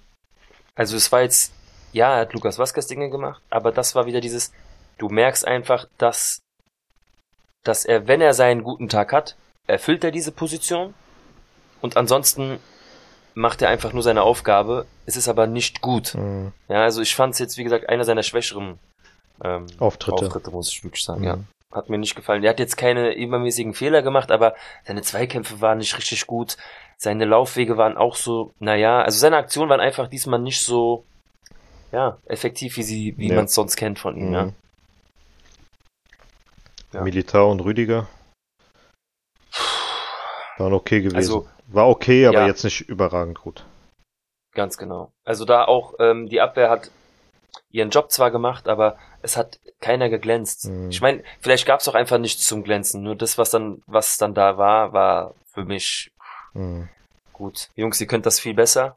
[SPEAKER 4] Also es war jetzt, ja, er hat Lukas Vazquez Dinge gemacht, aber das war wieder dieses, du merkst einfach, dass, dass er, wenn er seinen guten Tag hat, erfüllt er diese Position und ansonsten macht er einfach nur seine Aufgabe. Es ist aber nicht gut.
[SPEAKER 3] Mhm.
[SPEAKER 4] Ja, also ich fand es jetzt, wie gesagt, einer seiner schwächeren ähm,
[SPEAKER 3] Auftritte.
[SPEAKER 4] Auftritte, muss ich wirklich sagen,
[SPEAKER 3] Mhm.
[SPEAKER 4] ja. Hat mir nicht gefallen. Der hat jetzt keine übermäßigen Fehler gemacht, aber seine Zweikämpfe waren nicht richtig gut. Seine Laufwege waren auch so, naja, also seine Aktionen waren einfach diesmal nicht so, ja, effektiv, wie sie, wie
[SPEAKER 3] Ja.
[SPEAKER 4] man es sonst kennt von ihm, ja.
[SPEAKER 3] Mhm.
[SPEAKER 4] Ja.
[SPEAKER 3] Militao und Rüdiger waren okay gewesen.
[SPEAKER 4] Also,
[SPEAKER 3] War okay, aber
[SPEAKER 4] Ja.
[SPEAKER 3] jetzt nicht überragend gut.
[SPEAKER 4] ganz genau. Also da auch, ähm, die Abwehr hat ihren Job zwar gemacht, aber es hat keiner geglänzt.
[SPEAKER 3] Mhm.
[SPEAKER 4] Ich meine, vielleicht gab es auch einfach nichts zum Glänzen. Nur das, was dann, was dann da war, war für mich
[SPEAKER 3] Mhm.
[SPEAKER 4] Gut, Jungs, ihr könnt das viel besser.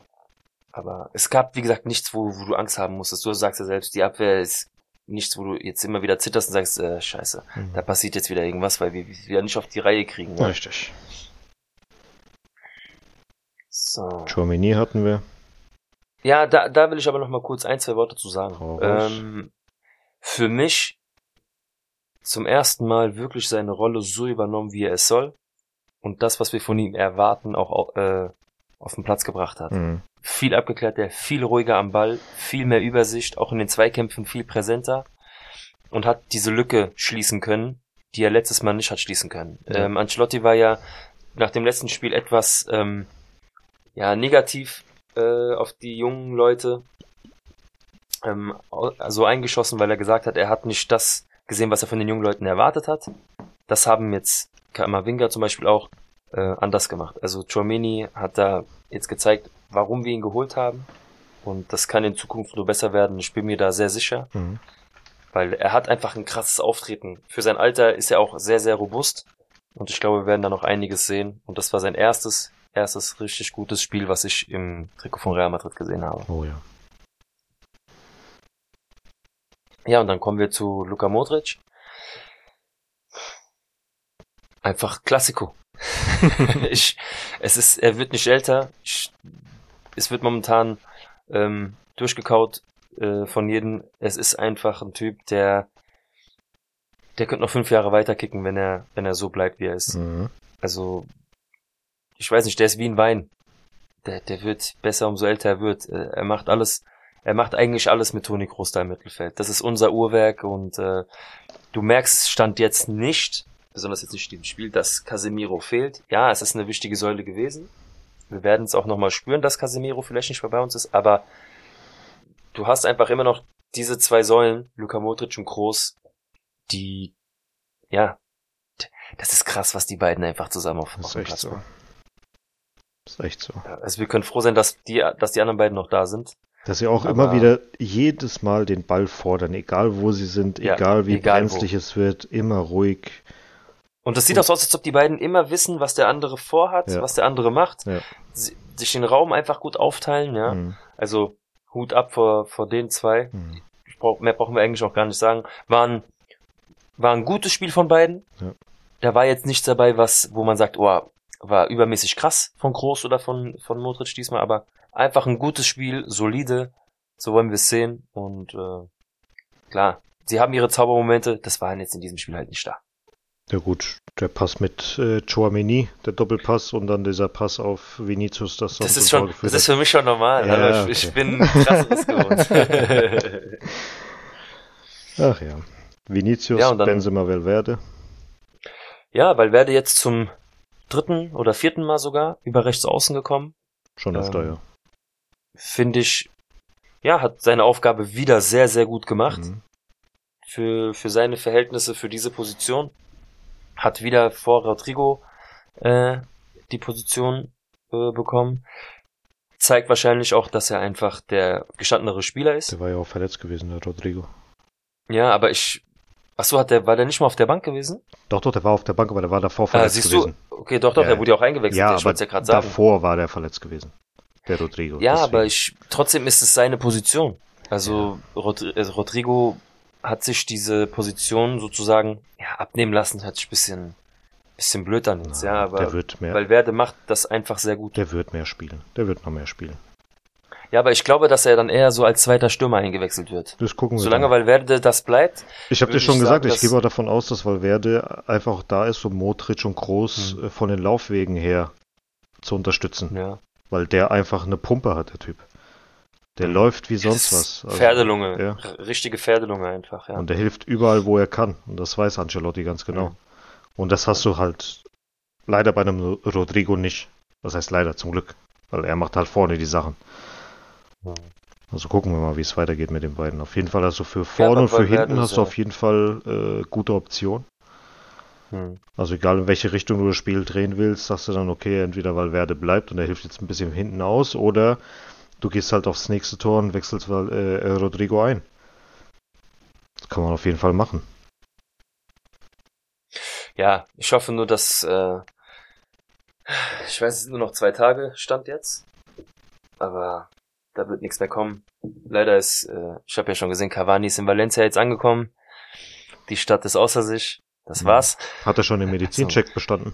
[SPEAKER 4] Aber es gab, wie gesagt, nichts, wo, wo du Angst haben musstest. Du sagst ja selbst, die Abwehr ist nichts, wo du jetzt immer wieder zitterst und sagst, äh, scheiße,
[SPEAKER 3] Mhm.
[SPEAKER 4] da passiert jetzt wieder irgendwas, weil wir wir wieder nicht auf die Reihe kriegen. Ne?
[SPEAKER 3] Richtig.
[SPEAKER 4] So.
[SPEAKER 3] Chouamini hatten wir.
[SPEAKER 4] Ja, da, da will ich aber noch mal kurz ein, zwei Worte zu sagen.
[SPEAKER 3] Raus.
[SPEAKER 4] Ähm, für mich zum ersten Mal wirklich seine Rolle so übernommen, wie er es soll. Und das, was wir von ihm erwarten, auch äh, auf den Platz gebracht hat.
[SPEAKER 3] Mhm.
[SPEAKER 4] viel abgeklärter, viel ruhiger am Ball, viel mehr Übersicht, auch in den Zweikämpfen viel präsenter und hat diese Lücke schließen können, die er letztes Mal nicht hat schließen können.
[SPEAKER 3] Ja.
[SPEAKER 4] Ähm, Ancelotti war ja nach dem letzten Spiel etwas ähm, ja negativ äh, auf die jungen Leute ähm, so eingeschossen, weil er gesagt hat, er hat nicht das gesehen, was er von den jungen Leuten erwartet hat. Das haben jetzt Kamavinga zum Beispiel auch äh, anders gemacht. Also Chouameni hat da jetzt gezeigt, warum wir ihn geholt haben. Und das kann in Zukunft nur besser werden. Ich bin mir da sehr sicher,
[SPEAKER 3] Mhm.
[SPEAKER 4] weil er hat einfach ein krasses Auftreten. Für sein Alter ist er auch sehr, sehr robust. Und ich glaube, wir werden da noch einiges sehen. Und das war sein erstes, erstes richtig gutes Spiel, was ich im Trikot von Real Madrid gesehen habe.
[SPEAKER 3] Oh ja.
[SPEAKER 4] Ja, und dann kommen wir zu Luka Modric. Einfach Klassiko. ich, es ist, er wird nicht älter. Ich, es wird momentan ähm, durchgekaut äh, von jedem. Es ist einfach ein Typ, der, der könnte noch fünf Jahre weiter kicken, wenn er, wenn er so bleibt, wie er ist.
[SPEAKER 3] Mhm.
[SPEAKER 4] Also, ich weiß nicht, der ist wie ein Wein. Der, der wird besser, umso älter er wird. Äh, Er macht alles er macht eigentlich alles mit Toni Kroos da im Mittelfeld. Das ist unser Uhrwerk und äh, du merkst, stand jetzt nicht, besonders jetzt nicht im Spiel, dass Casemiro fehlt. Ja, es ist eine wichtige Säule gewesen. Wir werden es auch nochmal spüren, dass Casemiro vielleicht nicht mehr bei uns ist, aber du hast einfach immer noch diese zwei Säulen, Luka Modric und Kroos, die, ja, das ist krass, was die beiden einfach zusammen auf, dem Platz
[SPEAKER 3] so.
[SPEAKER 4] machen.
[SPEAKER 3] Ist echt so.
[SPEAKER 4] Also wir können froh sein, dass die, dass die anderen beiden noch da sind.
[SPEAKER 3] Dass sie auch
[SPEAKER 4] Aber-
[SPEAKER 3] immer wieder jedes Mal den Ball fordern, egal wo sie sind,
[SPEAKER 4] Ja,
[SPEAKER 3] egal wie
[SPEAKER 4] egal
[SPEAKER 3] brenzlig es wird, immer ruhig.
[SPEAKER 4] Und das sieht auch so aus, als ob die beiden immer wissen, was der andere vorhat,
[SPEAKER 3] Ja.
[SPEAKER 4] was der andere macht.
[SPEAKER 3] Ja.
[SPEAKER 4] Sie, sich den Raum einfach gut aufteilen, ja.
[SPEAKER 3] Mhm.
[SPEAKER 4] Also Hut ab vor, vor den zwei.
[SPEAKER 3] Mhm.
[SPEAKER 4] Brauch, mehr brauchen wir eigentlich auch gar nicht sagen. War ein, war ein gutes Spiel von beiden.
[SPEAKER 3] Ja.
[SPEAKER 4] Da war jetzt nichts dabei, was, wo man sagt, oh, war übermäßig krass von Groß oder von, von Modric diesmal, aber einfach ein gutes Spiel, solide. So wollen wir es sehen. Und äh, klar, sie haben ihre Zaubermomente, das waren jetzt in diesem Spiel halt nicht da.
[SPEAKER 3] Ja gut, der Pass mit äh, Chouameni, der Doppelpass und dann dieser Pass auf Vinicius, das
[SPEAKER 4] Das ist schon, das ist für mich schon normal.
[SPEAKER 3] Ja,
[SPEAKER 4] aber
[SPEAKER 3] okay.
[SPEAKER 4] ich, ich bin krasseres gewohnt.
[SPEAKER 3] Ach ja. Vinicius,
[SPEAKER 4] Ja, dann-
[SPEAKER 3] Benzema, Valverde.
[SPEAKER 4] ja, weil werde jetzt zum dritten oder vierten Mal sogar über rechts außen gekommen.
[SPEAKER 3] Schon öfter,
[SPEAKER 4] Ähm,
[SPEAKER 3] ja.
[SPEAKER 4] Finde ich, ja, hat seine Aufgabe wieder sehr, sehr gut gemacht.
[SPEAKER 3] Mhm.
[SPEAKER 4] Für, für seine Verhältnisse, für diese Position. Hat wieder vor Rodrigo äh, die Position äh, bekommen. Zeigt wahrscheinlich auch, dass er einfach der gestandenere Spieler ist.
[SPEAKER 3] Der war ja auch verletzt gewesen, der Rodrigo.
[SPEAKER 4] Ja, aber ich. Ach so, hat der, war der nicht mal auf der Bank gewesen?
[SPEAKER 3] Doch, doch, der war auf der Bank, aber der war davor
[SPEAKER 4] Ah,
[SPEAKER 3] verletzt
[SPEAKER 4] siehst
[SPEAKER 3] gewesen.
[SPEAKER 4] du? Okay, doch, doch,
[SPEAKER 3] Ja,
[SPEAKER 4] der wurde ja auch eingewechselt.
[SPEAKER 3] Ja,
[SPEAKER 4] ich
[SPEAKER 3] aber
[SPEAKER 4] wollte es ja gerade sagen.
[SPEAKER 3] davor war der verletzt gewesen. Der Rodrigo.
[SPEAKER 4] Ja,
[SPEAKER 3] deswegen.
[SPEAKER 4] aber ich, trotzdem ist es seine Position. Also, Rod also Rodrigo hat sich diese Position sozusagen ja, abnehmen lassen, hört sich ein bisschen, bisschen blöd an jetzt, ja, aber
[SPEAKER 3] der wird mehr,
[SPEAKER 4] Valverde macht das einfach sehr gut.
[SPEAKER 3] der wird mehr spielen. Der wird noch mehr spielen.
[SPEAKER 4] Ja, aber ich glaube, dass er dann eher so als zweiter Stürmer eingewechselt wird.
[SPEAKER 3] Das gucken wir
[SPEAKER 4] Solange
[SPEAKER 3] dann.
[SPEAKER 4] Valverde das bleibt,
[SPEAKER 3] Ich habe dir schon
[SPEAKER 4] ich
[SPEAKER 3] gesagt,
[SPEAKER 4] sagen,
[SPEAKER 3] ich gehe auch davon aus, dass Valverde einfach da ist, um Modric und Groß
[SPEAKER 4] Hm.
[SPEAKER 3] äh, von den Laufwegen her zu unterstützen.
[SPEAKER 4] ja,
[SPEAKER 3] Weil der einfach eine Pumpe hat, der Typ. Der
[SPEAKER 4] Mhm.
[SPEAKER 3] läuft wie sonst was. Also,
[SPEAKER 4] Pferdelunge,
[SPEAKER 3] ja.
[SPEAKER 4] richtige Pferdelunge einfach, ja.
[SPEAKER 3] Und der hilft überall, wo er kann. Und das weiß Ancelotti ganz genau.
[SPEAKER 4] Mhm.
[SPEAKER 3] Und das hast du halt leider bei einem Rodrigo nicht. Das heißt leider, zum Glück. Weil er macht halt vorne die Sachen. Also gucken wir mal, wie es weitergeht mit den beiden. Auf jeden Fall hast du für vorne
[SPEAKER 4] aber
[SPEAKER 3] und für hinten hast du
[SPEAKER 4] ja-
[SPEAKER 3] auf jeden Fall äh, gute Optionen.
[SPEAKER 4] Hm.
[SPEAKER 3] Also egal in welche Richtung du das Spiel drehen willst, sagst du dann, okay, entweder Valverde bleibt und er hilft jetzt ein bisschen hinten aus oder du gehst halt aufs nächste Tor und wechselst äh, Rodrigo ein. Das kann man auf jeden Fall machen.
[SPEAKER 4] Ja, ich hoffe nur, dass äh, ich weiß, es sind nur noch zwei Tage Stand jetzt, aber da wird nichts mehr kommen. Leider ist, äh, ich habe ja schon gesehen, Cavani ist in Valencia jetzt angekommen. Die Stadt ist außer sich. Das
[SPEAKER 3] Mhm.
[SPEAKER 4] war's.
[SPEAKER 3] Hat er schon den Medizincheck bestanden?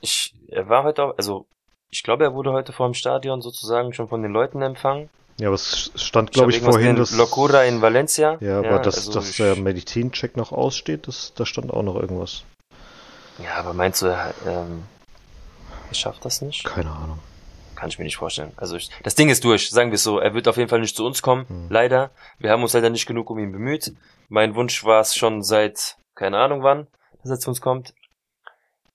[SPEAKER 4] Ich, er war heute auch, also ich glaube, er wurde heute vor dem Stadion sozusagen schon von den Leuten empfangen.
[SPEAKER 3] Ja, aber es stand,
[SPEAKER 4] Ich
[SPEAKER 3] glaube ich,
[SPEAKER 4] irgendwas
[SPEAKER 3] vorhin,
[SPEAKER 4] gesehen,
[SPEAKER 3] dass...
[SPEAKER 4] Locura in Valencia.
[SPEAKER 3] Ja, aber dass,
[SPEAKER 4] also
[SPEAKER 3] dass
[SPEAKER 4] ich-
[SPEAKER 3] der Medizincheck noch aussteht, das, da stand auch noch irgendwas.
[SPEAKER 4] Ja, aber meinst du, er, ähm, er schafft das nicht?
[SPEAKER 3] Keine Ahnung.
[SPEAKER 4] Kann ich mir nicht vorstellen. Also ich, das Ding ist durch, sagen wir es so. Er wird auf jeden Fall nicht zu uns kommen.
[SPEAKER 3] Hm.
[SPEAKER 4] Leider. Wir haben uns leider nicht genug um ihn bemüht. Mein Wunsch war es schon seit keine Ahnung wann, dass er zu uns kommt.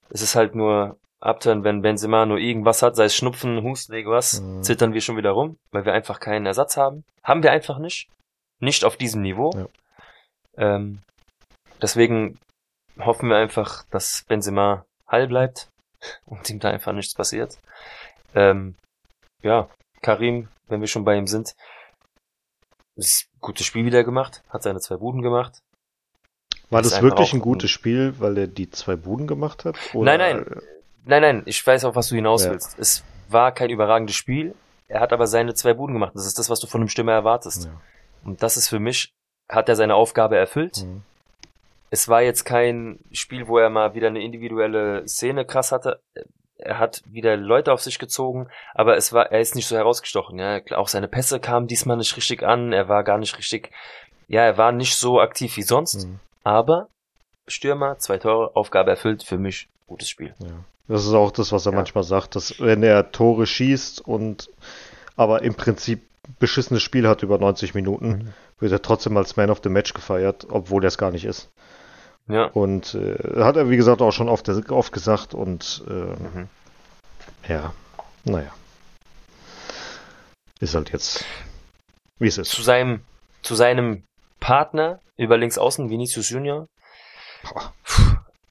[SPEAKER 4] Es ist halt nur Abturn, wenn Benzema nur irgendwas hat, sei es Schnupfen, Husten, irgendwas,
[SPEAKER 3] Mhm.
[SPEAKER 4] zittern wir schon wieder rum, weil wir einfach keinen Ersatz haben. Haben wir einfach nicht. Nicht auf diesem Niveau.
[SPEAKER 3] Ja.
[SPEAKER 4] Ähm, deswegen hoffen wir einfach, dass Benzema heil bleibt und ihm da einfach nichts passiert. Ähm, ja, Karim, wenn wir schon bei ihm sind, ist ein gutes Spiel wieder gemacht, hat seine zwei Buden gemacht.
[SPEAKER 3] War das wirklich ein gutes Spiel, weil er die zwei Buden gemacht hat?
[SPEAKER 4] Nein, nein. Nein, nein, ich weiß auch, was du hinaus
[SPEAKER 3] Ja.
[SPEAKER 4] willst. Es war kein überragendes Spiel, er hat aber seine zwei Buden gemacht. Das ist das, was du von einem Stürmer erwartest.
[SPEAKER 3] Ja.
[SPEAKER 4] Und das ist für mich, hat er seine Aufgabe erfüllt.
[SPEAKER 3] Mhm.
[SPEAKER 4] Es war jetzt kein Spiel, wo er mal wieder eine individuelle Szene krass hatte. Er hat wieder Leute auf sich gezogen, aber es war, er ist nicht so herausgestochen. Ja, auch seine Pässe kamen diesmal nicht richtig an. Er war gar nicht richtig, ja, er war nicht so aktiv wie sonst.
[SPEAKER 3] Mhm.
[SPEAKER 4] Aber Stürmer, zwei Tore, Aufgabe erfüllt, für mich gutes Spiel.
[SPEAKER 3] Ja. Das ist auch das, was er
[SPEAKER 4] Ja.
[SPEAKER 3] manchmal sagt, dass wenn er Tore schießt und aber im Prinzip beschissenes Spiel hat über 90 Minuten,
[SPEAKER 4] Mhm.
[SPEAKER 3] wird er trotzdem als Man of the Match gefeiert, obwohl er es gar nicht ist.
[SPEAKER 4] Ja.
[SPEAKER 3] Und äh, hat er, wie gesagt, auch schon oft, oft gesagt und äh,
[SPEAKER 4] Mhm.
[SPEAKER 3] ja, naja. Ist halt jetzt, wie es ist.
[SPEAKER 4] Zu seinem, zu seinem Partner über links außen, Vinicius Junior.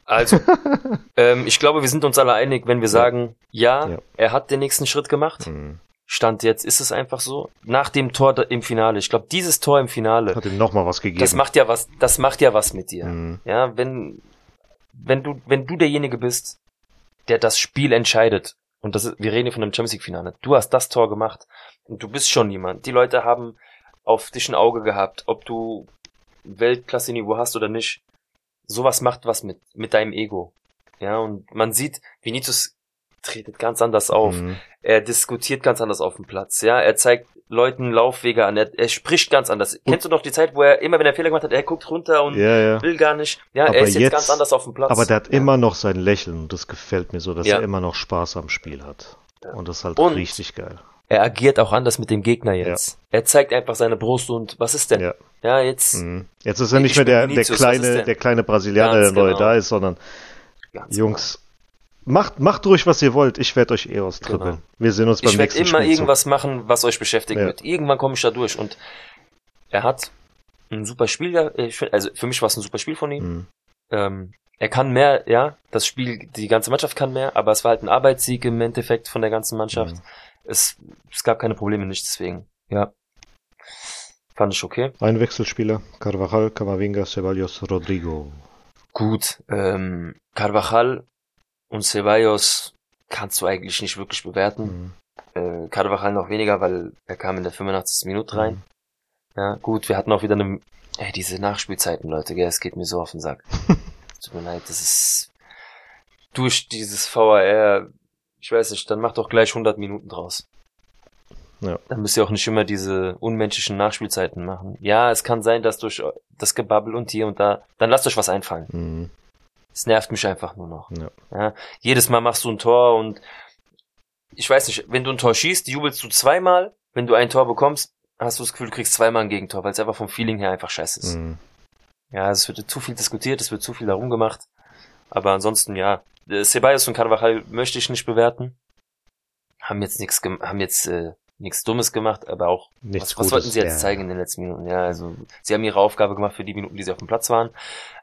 [SPEAKER 4] Also, ähm, ich glaube, wir sind uns alle einig, wenn wir sagen, ja,
[SPEAKER 3] Ja.
[SPEAKER 4] er hat den nächsten Schritt gemacht.
[SPEAKER 3] Mhm.
[SPEAKER 4] Stand jetzt ist es einfach so. Nach dem Tor im Finale, ich glaube, dieses Tor im Finale,
[SPEAKER 3] Hat ihm nochmal was gegeben.
[SPEAKER 4] das macht ja was, das macht ja was mit dir.
[SPEAKER 3] Mhm.
[SPEAKER 4] Ja, wenn, wenn du, wenn du derjenige bist, der das Spiel entscheidet, und das ist, wir reden hier von einem Champions League Finale, du hast das Tor gemacht und du bist schon jemand. Die Leute haben auf dich ein Auge gehabt, ob du Weltklasse-Niveau hast oder nicht. Sowas macht was mit, mit deinem Ego. Ja, und man sieht, Vinicius tretet ganz anders auf.
[SPEAKER 3] Mhm.
[SPEAKER 4] Er diskutiert ganz anders auf dem Platz. Ja, er zeigt Leuten Laufwege an. Er, er spricht ganz anders. Kennst du noch die Zeit, wo er immer, wenn er Fehler gemacht hat, er guckt runter und
[SPEAKER 3] Ja, ja.
[SPEAKER 4] will gar nicht. Ja,
[SPEAKER 3] Aber
[SPEAKER 4] er ist jetzt,
[SPEAKER 3] jetzt-
[SPEAKER 4] ganz anders auf dem Platz.
[SPEAKER 3] Aber der hat
[SPEAKER 4] ja.
[SPEAKER 3] immer noch sein Lächeln und das gefällt mir so, dass er immer noch Spaß am Spiel hat. Und das ist halt
[SPEAKER 4] Und-
[SPEAKER 3] richtig geil.
[SPEAKER 4] Er agiert auch anders mit dem Gegner jetzt. Er zeigt einfach seine Brust und was ist denn?
[SPEAKER 3] Ja.
[SPEAKER 4] Jetzt
[SPEAKER 3] Mhm. Jetzt ist er nicht
[SPEAKER 4] Ich
[SPEAKER 3] mehr der, der kleine, der kleine Brasilianer,
[SPEAKER 4] Ganz
[SPEAKER 3] der neu
[SPEAKER 4] genau.
[SPEAKER 3] da ist, sondern
[SPEAKER 4] ganz
[SPEAKER 3] Jungs, macht, macht ruhig, was ihr wollt. Ich werde euch eh austribbeln.
[SPEAKER 4] Genau.
[SPEAKER 3] Wir sehen uns beim
[SPEAKER 4] Ich werde
[SPEAKER 3] nächsten
[SPEAKER 4] immer
[SPEAKER 3] Spielzug.
[SPEAKER 4] irgendwas machen, was euch beschäftigen
[SPEAKER 3] Ja.
[SPEAKER 4] wird. Irgendwann komme ich da durch und er hat ein super Spiel, ich find- also für mich war es ein super Spiel von ihm.
[SPEAKER 3] Mhm.
[SPEAKER 4] Ähm, er kann mehr, ja, das Spiel, die ganze Mannschaft kann mehr, aber es war halt ein Arbeitssieg im Endeffekt von der ganzen Mannschaft.
[SPEAKER 3] Mhm.
[SPEAKER 4] Es, es gab keine Probleme, nicht deswegen. Ja. Fand ich okay.
[SPEAKER 3] Ein Wechselspieler, Carvajal, Camavinga, Ceballos, Rodrigo.
[SPEAKER 4] Gut, ähm, Carvajal und Ceballos kannst du eigentlich nicht wirklich bewerten.
[SPEAKER 3] Mhm.
[SPEAKER 4] Äh, Carvajal noch weniger, weil er kam in der 85. Minute rein.
[SPEAKER 3] Mhm.
[SPEAKER 4] Ja, gut, wir hatten auch wieder eine, ey, diese Nachspielzeiten, Leute, gell, es geht mir so auf den Sack. Tut mir leid, das ist durch dieses VAR, ich weiß nicht, dann macht doch gleich 100 Minuten draus.
[SPEAKER 3] Ja.
[SPEAKER 4] Dann müsst ihr auch nicht immer diese unmenschlichen Nachspielzeiten machen. Ja, es kann sein, dass durch das Gebabbel und hier und da, dann lasst euch was einfallen.
[SPEAKER 3] Mhm.
[SPEAKER 4] Es nervt mich einfach nur noch.
[SPEAKER 3] Ja.
[SPEAKER 4] Ja, jedes Mal machst du ein Tor und ich weiß nicht, wenn du ein Tor schießt, jubelst du zweimal. Wenn du ein Tor bekommst, hast du das Gefühl, du kriegst zweimal ein Gegentor, weil es einfach vom Feeling her einfach scheiße ist.
[SPEAKER 3] Mhm.
[SPEAKER 4] Ja, es wird zu viel diskutiert, es wird zu viel darum gemacht. Aber ansonsten, ja, äh, Ceballos und Carvajal möchte ich nicht bewerten. Haben jetzt nichts, haben jetzt äh, nichts Dummes gemacht, aber auch
[SPEAKER 3] Nichts
[SPEAKER 4] was, was wollten sie jetzt
[SPEAKER 3] ja.
[SPEAKER 4] zeigen in den letzten Minuten? Ja, also sie haben ihre Aufgabe gemacht für die Minuten, die sie auf dem Platz waren.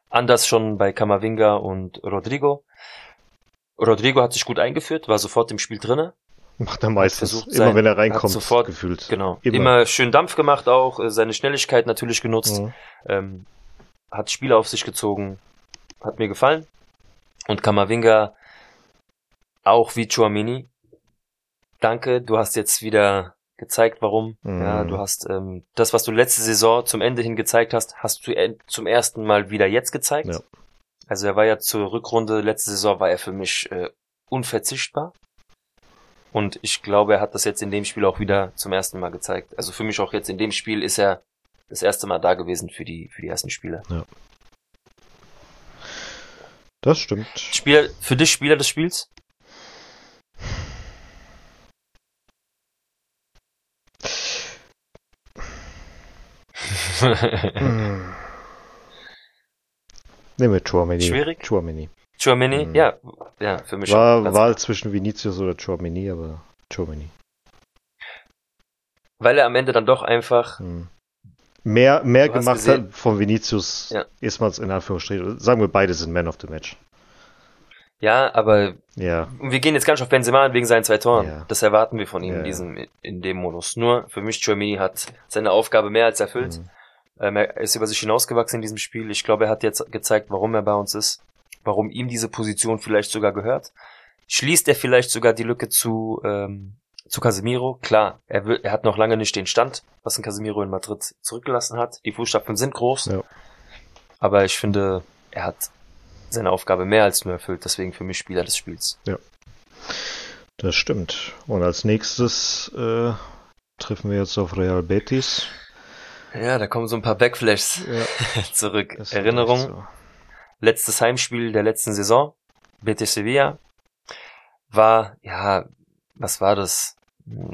[SPEAKER 4] Anders schon bei Kamavinga und Rodrigo. Rodrigo hat sich gut eingeführt, war sofort im Spiel drinne.
[SPEAKER 3] Macht er meistens.
[SPEAKER 4] versucht,
[SPEAKER 3] Immer
[SPEAKER 4] sein-
[SPEAKER 3] wenn er reinkommt,
[SPEAKER 4] sofort-
[SPEAKER 3] gefühlt.
[SPEAKER 4] Genau.
[SPEAKER 3] Immer.
[SPEAKER 4] Immer, schön Dampf gemacht auch, äh, seine Schnelligkeit natürlich genutzt.
[SPEAKER 3] Mhm.
[SPEAKER 4] Ähm, hat Spiele auf sich gezogen. Hat mir gefallen. Und Kamavinga auch wie Chouamini. Danke, du hast jetzt wieder gezeigt, warum.
[SPEAKER 3] Mhm.
[SPEAKER 4] Ja, du hast ähm, das, was du letzte Saison zum Ende hin gezeigt hast, hast du zum ersten Mal wieder jetzt gezeigt.
[SPEAKER 3] Ja.
[SPEAKER 4] Also er war ja zur Rückrunde, letzte Saison war er für mich äh, unverzichtbar. Und ich glaube, er hat das jetzt in dem Spiel auch wieder zum ersten Mal gezeigt. Also für mich auch jetzt in dem Spiel ist er das erste Mal da gewesen für die, für die ersten Spiele.
[SPEAKER 3] Das stimmt.
[SPEAKER 4] Spieler, für dich Spieler des Spiels?
[SPEAKER 3] Mhm. Nehmen wir Chouameni.
[SPEAKER 4] Schwierig?
[SPEAKER 3] Chouameni.
[SPEAKER 4] Chouameni?
[SPEAKER 3] Mhm.
[SPEAKER 4] Ja, ja, für mich
[SPEAKER 3] War.
[SPEAKER 4] Ganz-
[SPEAKER 3] Wahl zwischen Vinicius oder Chouameni, aber Chouameni.
[SPEAKER 4] Weil er am Ende dann doch einfach,
[SPEAKER 3] Mhm. Mehr, mehr gemacht
[SPEAKER 4] gesehen-
[SPEAKER 3] hat von Vinicius,
[SPEAKER 4] Ja.
[SPEAKER 3] ist man es in Anführungsstrichen. Sagen wir, beide sind Man of the Match.
[SPEAKER 4] ja, aber
[SPEAKER 3] Ja.
[SPEAKER 4] wir gehen jetzt gar nicht auf Benzema an wegen seinen zwei Toren.
[SPEAKER 3] Ja.
[SPEAKER 4] Das erwarten wir von ihm
[SPEAKER 3] Ja,
[SPEAKER 4] in diesem, in dem Modus. Nur für mich, Chouameni hat seine Aufgabe mehr als erfüllt.
[SPEAKER 3] Mhm.
[SPEAKER 4] Ähm, er ist über sich hinausgewachsen in diesem Spiel. Ich glaube, er hat jetzt gezeigt, warum er bei uns ist, warum ihm diese Position vielleicht sogar gehört. Schließt er vielleicht sogar die Lücke zu, ähm, zu Casemiro? Klar, er, will, er hat noch lange nicht den Stand, was ein Casemiro in Madrid zurückgelassen hat. Die Fußstapfen sind groß.
[SPEAKER 3] Ja.
[SPEAKER 4] Aber ich finde, er hat seine Aufgabe mehr als nur erfüllt. Deswegen für mich Spieler des Spiels.
[SPEAKER 3] Das stimmt. Und als nächstes äh, treffen wir jetzt auf Real Betis.
[SPEAKER 4] Ja, da kommen so ein paar Backflashs
[SPEAKER 3] Ja,
[SPEAKER 4] zurück.
[SPEAKER 3] ist
[SPEAKER 4] Erinnerung.
[SPEAKER 3] so.
[SPEAKER 4] letztes Heimspiel der letzten Saison, Betis Sevilla, war, ja, was war das?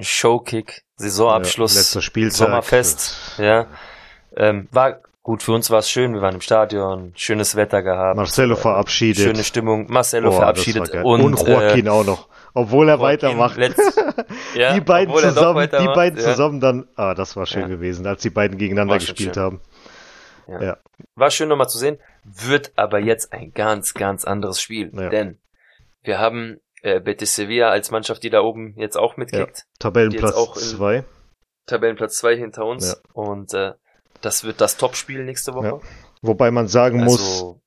[SPEAKER 4] Showkick, Saisonabschluss,
[SPEAKER 3] Ja, letzter Spieltag.
[SPEAKER 4] Sommerfest, ja. Ähm, war gut, für uns war es schön, wir waren im Stadion, schönes Wetter gehabt.
[SPEAKER 3] Marcelo verabschiedet.
[SPEAKER 4] Schöne Stimmung, Marcelo
[SPEAKER 3] Boah,
[SPEAKER 4] verabschiedet
[SPEAKER 3] das
[SPEAKER 4] und,
[SPEAKER 3] und Joaquin auch noch. Obwohl er weitermacht.
[SPEAKER 4] letzt- ja,
[SPEAKER 3] die beiden zusammen, die beiden
[SPEAKER 4] ja.
[SPEAKER 3] zusammen dann, ah, das war schön
[SPEAKER 4] Ja.
[SPEAKER 3] gewesen, als die beiden gegeneinander gespielt
[SPEAKER 4] schön.
[SPEAKER 3] haben.
[SPEAKER 4] War schön nochmal zu sehen, wird aber jetzt ein ganz, ganz anderes Spiel.
[SPEAKER 3] Ja.
[SPEAKER 4] Denn wir haben äh, Betis Sevilla als Mannschaft, die da oben jetzt auch mitkickt.
[SPEAKER 3] Tabellenplatz
[SPEAKER 4] Die jetzt auch in-
[SPEAKER 3] 2.
[SPEAKER 4] Tabellenplatz 2 hinter uns.
[SPEAKER 3] Ja.
[SPEAKER 4] Und äh, das wird das Topspiel nächste Woche.
[SPEAKER 3] Ja. Wobei man sagen muss,
[SPEAKER 4] Also,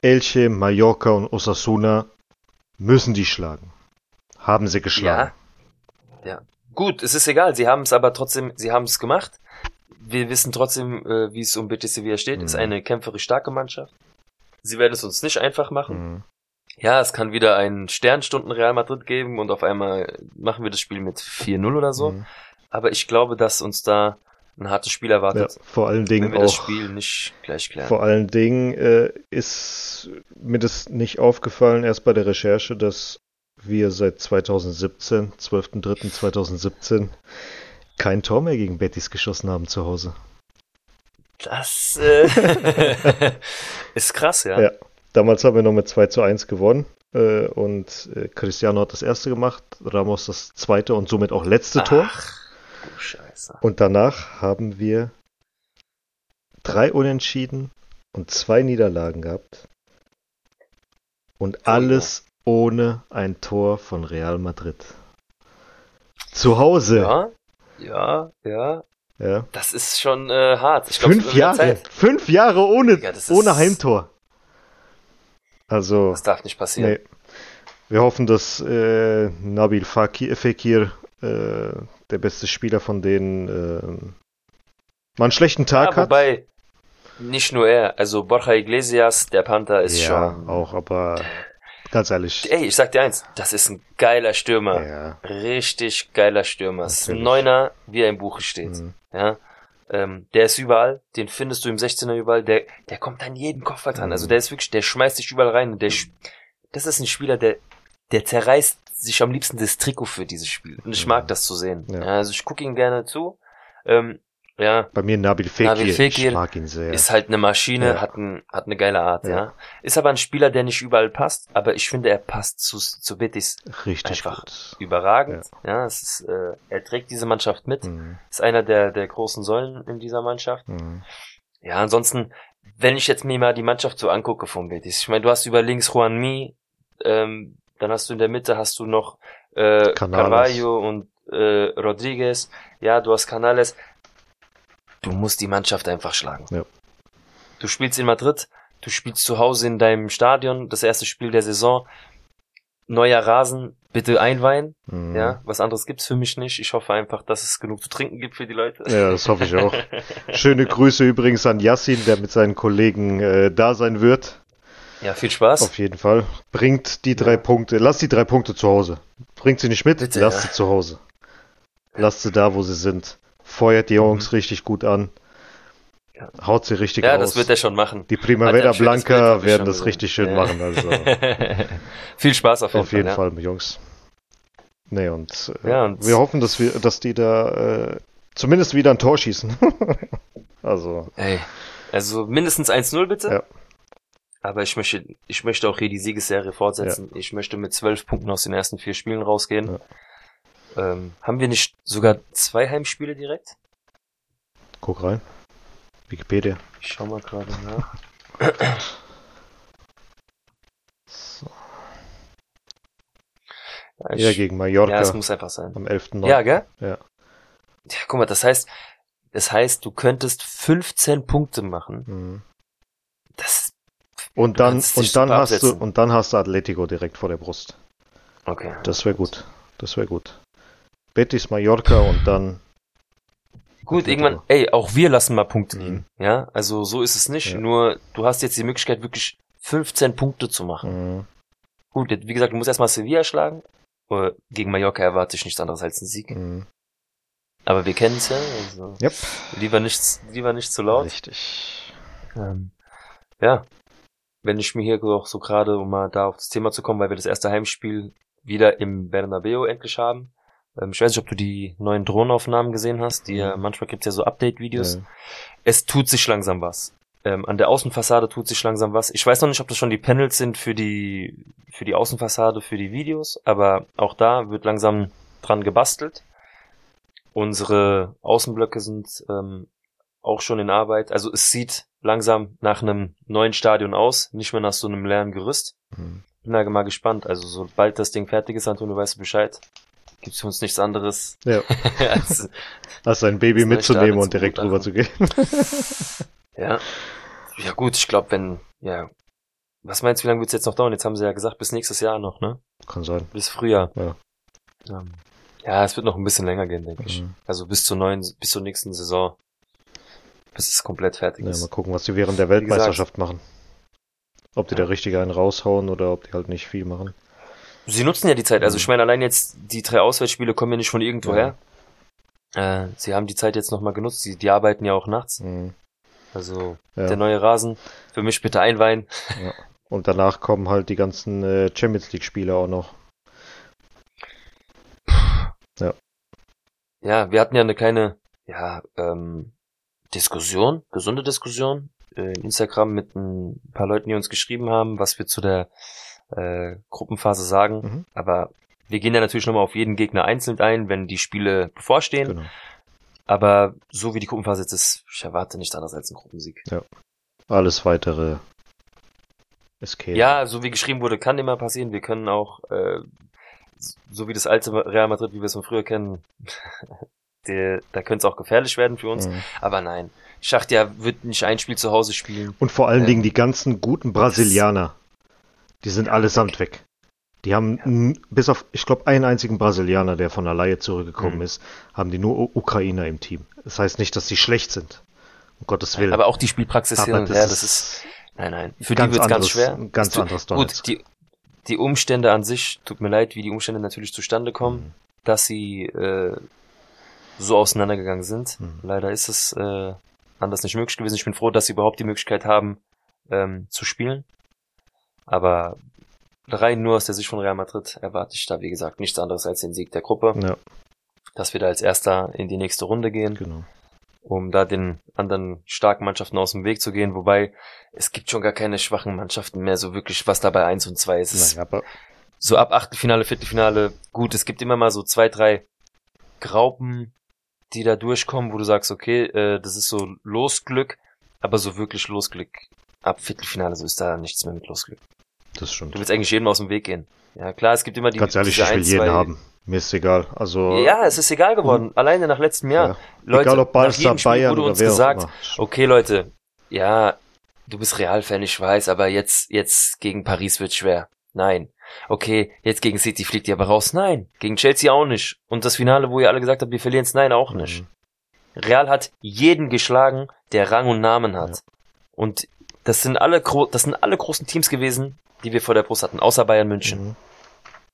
[SPEAKER 3] Elche, Mallorca und Osasuna müssen die schlagen. Haben sie geschlagen.
[SPEAKER 4] ja. Gut, es ist egal. Sie haben es aber trotzdem, sie haben es gemacht. Wir wissen trotzdem, äh, wie es um Betis Sevilla steht. Ist
[SPEAKER 3] Mhm.
[SPEAKER 4] eine kämpferisch starke Mannschaft. Sie werden es uns nicht einfach machen.
[SPEAKER 3] Mhm.
[SPEAKER 4] Ja, es kann wieder einen Sternstunden Real Madrid geben und auf einmal machen wir das Spiel mit 4-0 oder so.
[SPEAKER 3] Mhm.
[SPEAKER 4] Aber ich glaube, dass uns da ein hartes Spiel
[SPEAKER 3] Ja,
[SPEAKER 4] erwartet,
[SPEAKER 3] vor allen
[SPEAKER 4] wenn
[SPEAKER 3] Dingen
[SPEAKER 4] wir das
[SPEAKER 3] auch.
[SPEAKER 4] Spiel nicht gleich klären.
[SPEAKER 3] Vor allen Dingen äh, ist mir das nicht aufgefallen, erst bei der Recherche, dass wir seit 2017, 12.03.2017, kein Tor mehr gegen Betis geschossen haben zu Hause.
[SPEAKER 4] Das äh, ist krass, ja.
[SPEAKER 3] Ja. Damals haben wir noch mit 2 zu 1 gewonnen äh, und äh, Cristiano hat das erste gemacht, Ramos das zweite und somit auch letzte Tor.
[SPEAKER 4] Ach, du Scheiße.
[SPEAKER 3] Und danach haben wir drei Unentschieden und zwei Niederlagen gehabt. Und alles ohne ein Tor von Real Madrid. Zu Hause.
[SPEAKER 4] Ja, ja, ja.
[SPEAKER 3] Ja.
[SPEAKER 4] Das ist schon äh, hart. Ich
[SPEAKER 3] Fünf Jahre.
[SPEAKER 4] Zeit.
[SPEAKER 3] Fünf Jahre ohne,
[SPEAKER 4] ist-
[SPEAKER 3] ohne Heimtor. Also,
[SPEAKER 4] Das darf nicht passieren.
[SPEAKER 3] nee. Wir hoffen, dass äh, Nabil Fakir, Fekir, äh, der beste Spieler von denen, äh, mal einen schlechten Tag
[SPEAKER 4] ja,
[SPEAKER 3] hat.
[SPEAKER 4] wobei, nicht nur er. Also Borja Iglesias, der Panther, ist
[SPEAKER 3] ja,
[SPEAKER 4] schon.
[SPEAKER 3] auch, aber ganz ehrlich.
[SPEAKER 4] Ey, ich sag dir eins, das ist ein geiler Stürmer.
[SPEAKER 3] Ja.
[SPEAKER 4] Richtig geiler Stürmer. Ist ein. Neuner, wie er im Buche steht.
[SPEAKER 3] Mhm.
[SPEAKER 4] Ja. Ähm, der ist überall, den findest du im 16er überall, der, der kommt an jeden Kopfball dran.
[SPEAKER 3] Mhm.
[SPEAKER 4] Also der ist wirklich, der schmeißt dich überall rein. Der, sch- das ist ein Spieler, der, der zerreißt sich am liebsten das Trikot für dieses Spiel. Und ich
[SPEAKER 3] Mhm.
[SPEAKER 4] mag das zu sehen.
[SPEAKER 3] Ja.
[SPEAKER 4] Ja. also ich gucke ihn gerne zu. Ähm, ja,
[SPEAKER 3] Bei mir Nabil Fekir.
[SPEAKER 4] Nabil Fekir
[SPEAKER 3] ich mag ihn sehr.
[SPEAKER 4] ist halt eine Maschine,
[SPEAKER 3] Ja.
[SPEAKER 4] hat, ein, hat eine geile Art, ja.
[SPEAKER 3] Ja.
[SPEAKER 4] Ist aber ein Spieler, der nicht überall passt, aber ich finde, er passt zu, zu Betis
[SPEAKER 3] Richtig
[SPEAKER 4] einfach
[SPEAKER 3] gut.
[SPEAKER 4] überragend. Ja, es ist, äh, er trägt diese Mannschaft mit,
[SPEAKER 3] Mhm.
[SPEAKER 4] ist einer der, der großen Säulen in dieser Mannschaft.
[SPEAKER 3] Mhm.
[SPEAKER 4] Ja, ansonsten, wenn ich jetzt mir mal die Mannschaft so angucke von Betis, ich meine, du hast über links Juan Mi, ähm, dann hast du in der Mitte hast du noch äh,
[SPEAKER 3] Canales.
[SPEAKER 4] Carvalho und äh, Rodriguez, ja, du hast Canales. Du musst die Mannschaft einfach schlagen.
[SPEAKER 3] Ja.
[SPEAKER 4] Du spielst in Madrid, du spielst zu Hause in deinem Stadion, das erste Spiel der Saison, neuer Rasen, bitte einweihen,
[SPEAKER 3] Mhm.
[SPEAKER 4] ja, was anderes gibt's für mich nicht. Ich hoffe einfach, dass es genug zu trinken gibt für die Leute.
[SPEAKER 3] Ja, das hoffe ich auch. Schöne Grüße übrigens an Yassin, der mit seinen Kollegen äh, da sein wird.
[SPEAKER 4] Ja, viel Spaß.
[SPEAKER 3] Auf jeden Fall. Bringt die drei. Punkte. Lass die drei Punkte zu Hause. Bringt sie nicht mit,
[SPEAKER 4] Bitte,
[SPEAKER 3] lasst
[SPEAKER 4] ja.
[SPEAKER 3] sie zu Hause. Lasst sie da, wo sie sind. Feuert die Jungs richtig gut an.
[SPEAKER 4] Mhm. Ja.
[SPEAKER 3] Haut sie richtig
[SPEAKER 4] Ja,
[SPEAKER 3] aus.
[SPEAKER 4] das wird er schon machen.
[SPEAKER 3] die
[SPEAKER 4] er
[SPEAKER 3] Primavera
[SPEAKER 4] Bild,
[SPEAKER 3] Blanca
[SPEAKER 4] ich
[SPEAKER 3] werden das
[SPEAKER 4] gesehen.
[SPEAKER 3] richtig schön
[SPEAKER 4] Ja.
[SPEAKER 3] machen. Also
[SPEAKER 4] Viel Spaß auf jeden,
[SPEAKER 3] auf jeden
[SPEAKER 4] Fall.
[SPEAKER 3] Fall, Jungs. Nee, und, äh,
[SPEAKER 4] Ja, und-
[SPEAKER 3] wir hoffen, dass wir, dass die da äh, zumindest wieder ein Tor schießen. also,
[SPEAKER 4] Ja. Ey, also mindestens 1-0 bitte.
[SPEAKER 3] Ja.
[SPEAKER 4] Aber ich möchte, ich möchte auch hier die Siegesserie fortsetzen. Ich möchte mit zwölf Punkten aus den ersten vier Spielen rausgehen. Ähm, haben wir nicht sogar zwei Heimspiele direkt?
[SPEAKER 3] guck rein. Wikipedia.
[SPEAKER 4] Ich schau mal gerade nach.
[SPEAKER 3] So.
[SPEAKER 4] Ja,
[SPEAKER 3] Ja, gegen Mallorca
[SPEAKER 4] ja, es muss einfach sein.
[SPEAKER 3] am 11.
[SPEAKER 4] Ja, gell?
[SPEAKER 3] Ja.
[SPEAKER 4] Ja, guck mal, das heißt, das heißt, du könntest 15 Punkte machen.
[SPEAKER 3] Mhm.
[SPEAKER 4] Das,
[SPEAKER 3] Und
[SPEAKER 4] Du
[SPEAKER 3] dann, und dann hast du,
[SPEAKER 4] absetzen.
[SPEAKER 3] und dann hast du Atletico direkt vor der Brust.
[SPEAKER 4] okay.
[SPEAKER 3] Das wäre gut. Das wäre gut. Betis, Mallorca und dann,
[SPEAKER 4] Gut, irgendwann, ey, auch wir lassen mal Punkte
[SPEAKER 3] Mhm.
[SPEAKER 4] liegen. Ja, also so ist es nicht.
[SPEAKER 3] Ja.
[SPEAKER 4] Nur, du hast jetzt die Möglichkeit, wirklich 15 Punkte zu machen.
[SPEAKER 3] mhm.
[SPEAKER 4] Gut, wie gesagt, du musst erstmal Sevilla schlagen. Oder gegen Mallorca erwarte ich nichts anderes als einen Sieg.
[SPEAKER 3] Mhm.
[SPEAKER 4] Aber wir kennen es ja. Also
[SPEAKER 3] Yep.
[SPEAKER 4] lieber nichts, lieber nicht zu laut.
[SPEAKER 3] Richtig.
[SPEAKER 4] Ähm, ja. Wenn ich mir hier auch so gerade, um mal da auf das Thema zu kommen, weil wir das erste Heimspiel wieder im Bernabeu endlich haben. Ähm, ich weiß nicht, ob du die neuen Drohnenaufnahmen gesehen hast. Die, äh, manchmal gibt's ja so Update-Videos.
[SPEAKER 3] Ja.
[SPEAKER 4] Es tut sich langsam was. Ähm, an der Außenfassade tut sich langsam was. Ich weiß noch nicht, ob das schon die Panels sind für die, für die Außenfassade, für die Videos, aber auch da wird langsam dran gebastelt. Unsere Außenblöcke sind ähm, auch schon in Arbeit. Also es sieht langsam nach einem neuen Stadion aus, nicht mehr nach so einem leeren Gerüst.
[SPEAKER 3] Mhm.
[SPEAKER 4] Bin da mal gespannt. Also sobald das Ding fertig ist, Antonio, weißt du Bescheid. Gibt's für uns nichts anderes
[SPEAKER 3] Ja.
[SPEAKER 4] als
[SPEAKER 3] Hast ein Baby mitzunehmen und direkt rüber zu gehen.
[SPEAKER 4] Ja. Ja gut, ich glaube, wenn, ja. Was meinst du, wie lange wird's jetzt noch dauern? Jetzt haben sie ja gesagt, bis nächstes Jahr noch, ne?
[SPEAKER 3] Kann sein.
[SPEAKER 4] Bis Frühjahr.
[SPEAKER 3] Ja.
[SPEAKER 4] Ähm, ja, es wird noch ein bisschen länger gehen, denke ich.
[SPEAKER 3] Mhm.
[SPEAKER 4] Also bis zur neuen, bis zur nächsten Saison. Bis es komplett fertig
[SPEAKER 3] Ja,
[SPEAKER 4] ist.
[SPEAKER 3] mal gucken, was die während der Weltmeisterschaft machen. Ob die da richtig einen raushauen oder ob die halt nicht viel machen.
[SPEAKER 4] Sie nutzen ja die Zeit. Also
[SPEAKER 3] Mhm.
[SPEAKER 4] ich meine, allein jetzt die drei Auswärtsspiele kommen ja nicht von irgendwo
[SPEAKER 3] Ja.
[SPEAKER 4] her. Äh, sie haben die Zeit jetzt nochmal genutzt. Sie, die arbeiten ja auch nachts.
[SPEAKER 3] Mhm.
[SPEAKER 4] Also
[SPEAKER 3] Ja.
[SPEAKER 4] der neue Rasen. Für mich bitte einweihen.
[SPEAKER 3] Und danach kommen halt die ganzen äh, Champions League Spiele auch noch.
[SPEAKER 4] Ja, wir hatten ja eine kleine, ja, ähm, Diskussion, gesunde Diskussion, äh, in Instagram mit ein paar Leuten, die uns geschrieben haben, was wir zu der äh, Gruppenphase sagen.
[SPEAKER 3] Mhm.
[SPEAKER 4] Aber wir gehen ja natürlich nochmal auf jeden Gegner einzeln ein, wenn die Spiele bevorstehen.
[SPEAKER 3] Genau.
[SPEAKER 4] Aber so wie die Gruppenphase jetzt ist, ich erwarte nicht anders als einen Gruppensieg.
[SPEAKER 3] Alles weitere ist Käse.
[SPEAKER 4] Ja, so wie geschrieben wurde, kann immer passieren. Wir können auch, äh, so wie das alte Real Madrid, wie wir es von früher kennen, der, da könnte es auch gefährlich werden für uns.
[SPEAKER 3] Mhm.
[SPEAKER 4] Aber nein, Schachtja wird nicht ein Spiel zu Hause spielen.
[SPEAKER 3] Und vor allen
[SPEAKER 4] Ähm,
[SPEAKER 3] Dingen die ganzen guten Brasilianer, die sind allesamt weg. Die haben n- bis auf, ich glaube, einen einzigen Brasilianer, der von der Laie zurückgekommen
[SPEAKER 4] Mhm.
[SPEAKER 3] ist, haben die nur U Ukrainer im Team. Das heißt nicht, dass die schlecht sind. Um Gottes Willen.
[SPEAKER 4] Aber auch die Spielpraxis hin
[SPEAKER 3] Aber
[SPEAKER 4] und her, das ist, nein, nein, für die wird es ganz schwer.
[SPEAKER 3] ganz
[SPEAKER 4] tut-
[SPEAKER 3] anderes Donetsk.
[SPEAKER 4] Gut, die, die Umstände an sich, tut mir leid, wie die Umstände natürlich zustande kommen,
[SPEAKER 3] Mhm.
[SPEAKER 4] dass sie äh, so auseinandergegangen sind.
[SPEAKER 3] Mhm.
[SPEAKER 4] Leider ist es äh, anders nicht möglich gewesen. Ich bin froh, dass sie überhaupt die Möglichkeit haben, ähm, zu spielen. Aber rein nur aus der Sicht von Real Madrid erwarte ich da, wie gesagt, nichts anderes als den Sieg der Gruppe.
[SPEAKER 3] Ja,
[SPEAKER 4] Dass wir da als Erster in die nächste Runde gehen,
[SPEAKER 3] genau.
[SPEAKER 4] um da den anderen starken Mannschaften aus dem Weg zu gehen. Wobei, es gibt schon gar keine schwachen Mannschaften mehr, so wirklich, was dabei eins und zwei ist.
[SPEAKER 3] Naja, aber
[SPEAKER 4] so ab Achtelfinale, Viertelfinale, gut, es gibt immer mal so zwei, drei Graupen, die da durchkommen, wo du sagst, okay, äh, das ist so Losglück, aber so wirklich Losglück. Ab Viertelfinale, so ist da nichts mehr mit Losglück.
[SPEAKER 3] das stimmt.
[SPEAKER 4] Du willst eigentlich jedem aus dem Weg gehen. Ja, klar, es gibt immer die
[SPEAKER 3] Ganz ehrlich, ich will
[SPEAKER 4] ein,
[SPEAKER 3] jeden haben. Mir ist egal. Also,
[SPEAKER 4] Ja, es ist egal geworden. Alleine nach letztem Jahr.
[SPEAKER 3] ja.
[SPEAKER 4] Leute,
[SPEAKER 3] egal ob Barca, Bayern
[SPEAKER 4] wurde
[SPEAKER 3] oder
[SPEAKER 4] uns gesagt, okay Leute, ja, du bist Real-Fan, ich weiß, aber jetzt, jetzt gegen Paris wird schwer. Nein. Okay, jetzt gegen City fliegt ihr aber raus. Nein. Gegen Chelsea auch nicht. Und das Finale, wo ihr alle gesagt habt, wir verlieren es, nein, auch nicht.
[SPEAKER 3] Mhm.
[SPEAKER 4] Real hat jeden geschlagen, der Rang und Namen hat.
[SPEAKER 3] Ja.
[SPEAKER 4] Und das sind alle, das sind alle großen Teams gewesen, die wir vor der Brust hatten, außer Bayern München.
[SPEAKER 3] Mhm.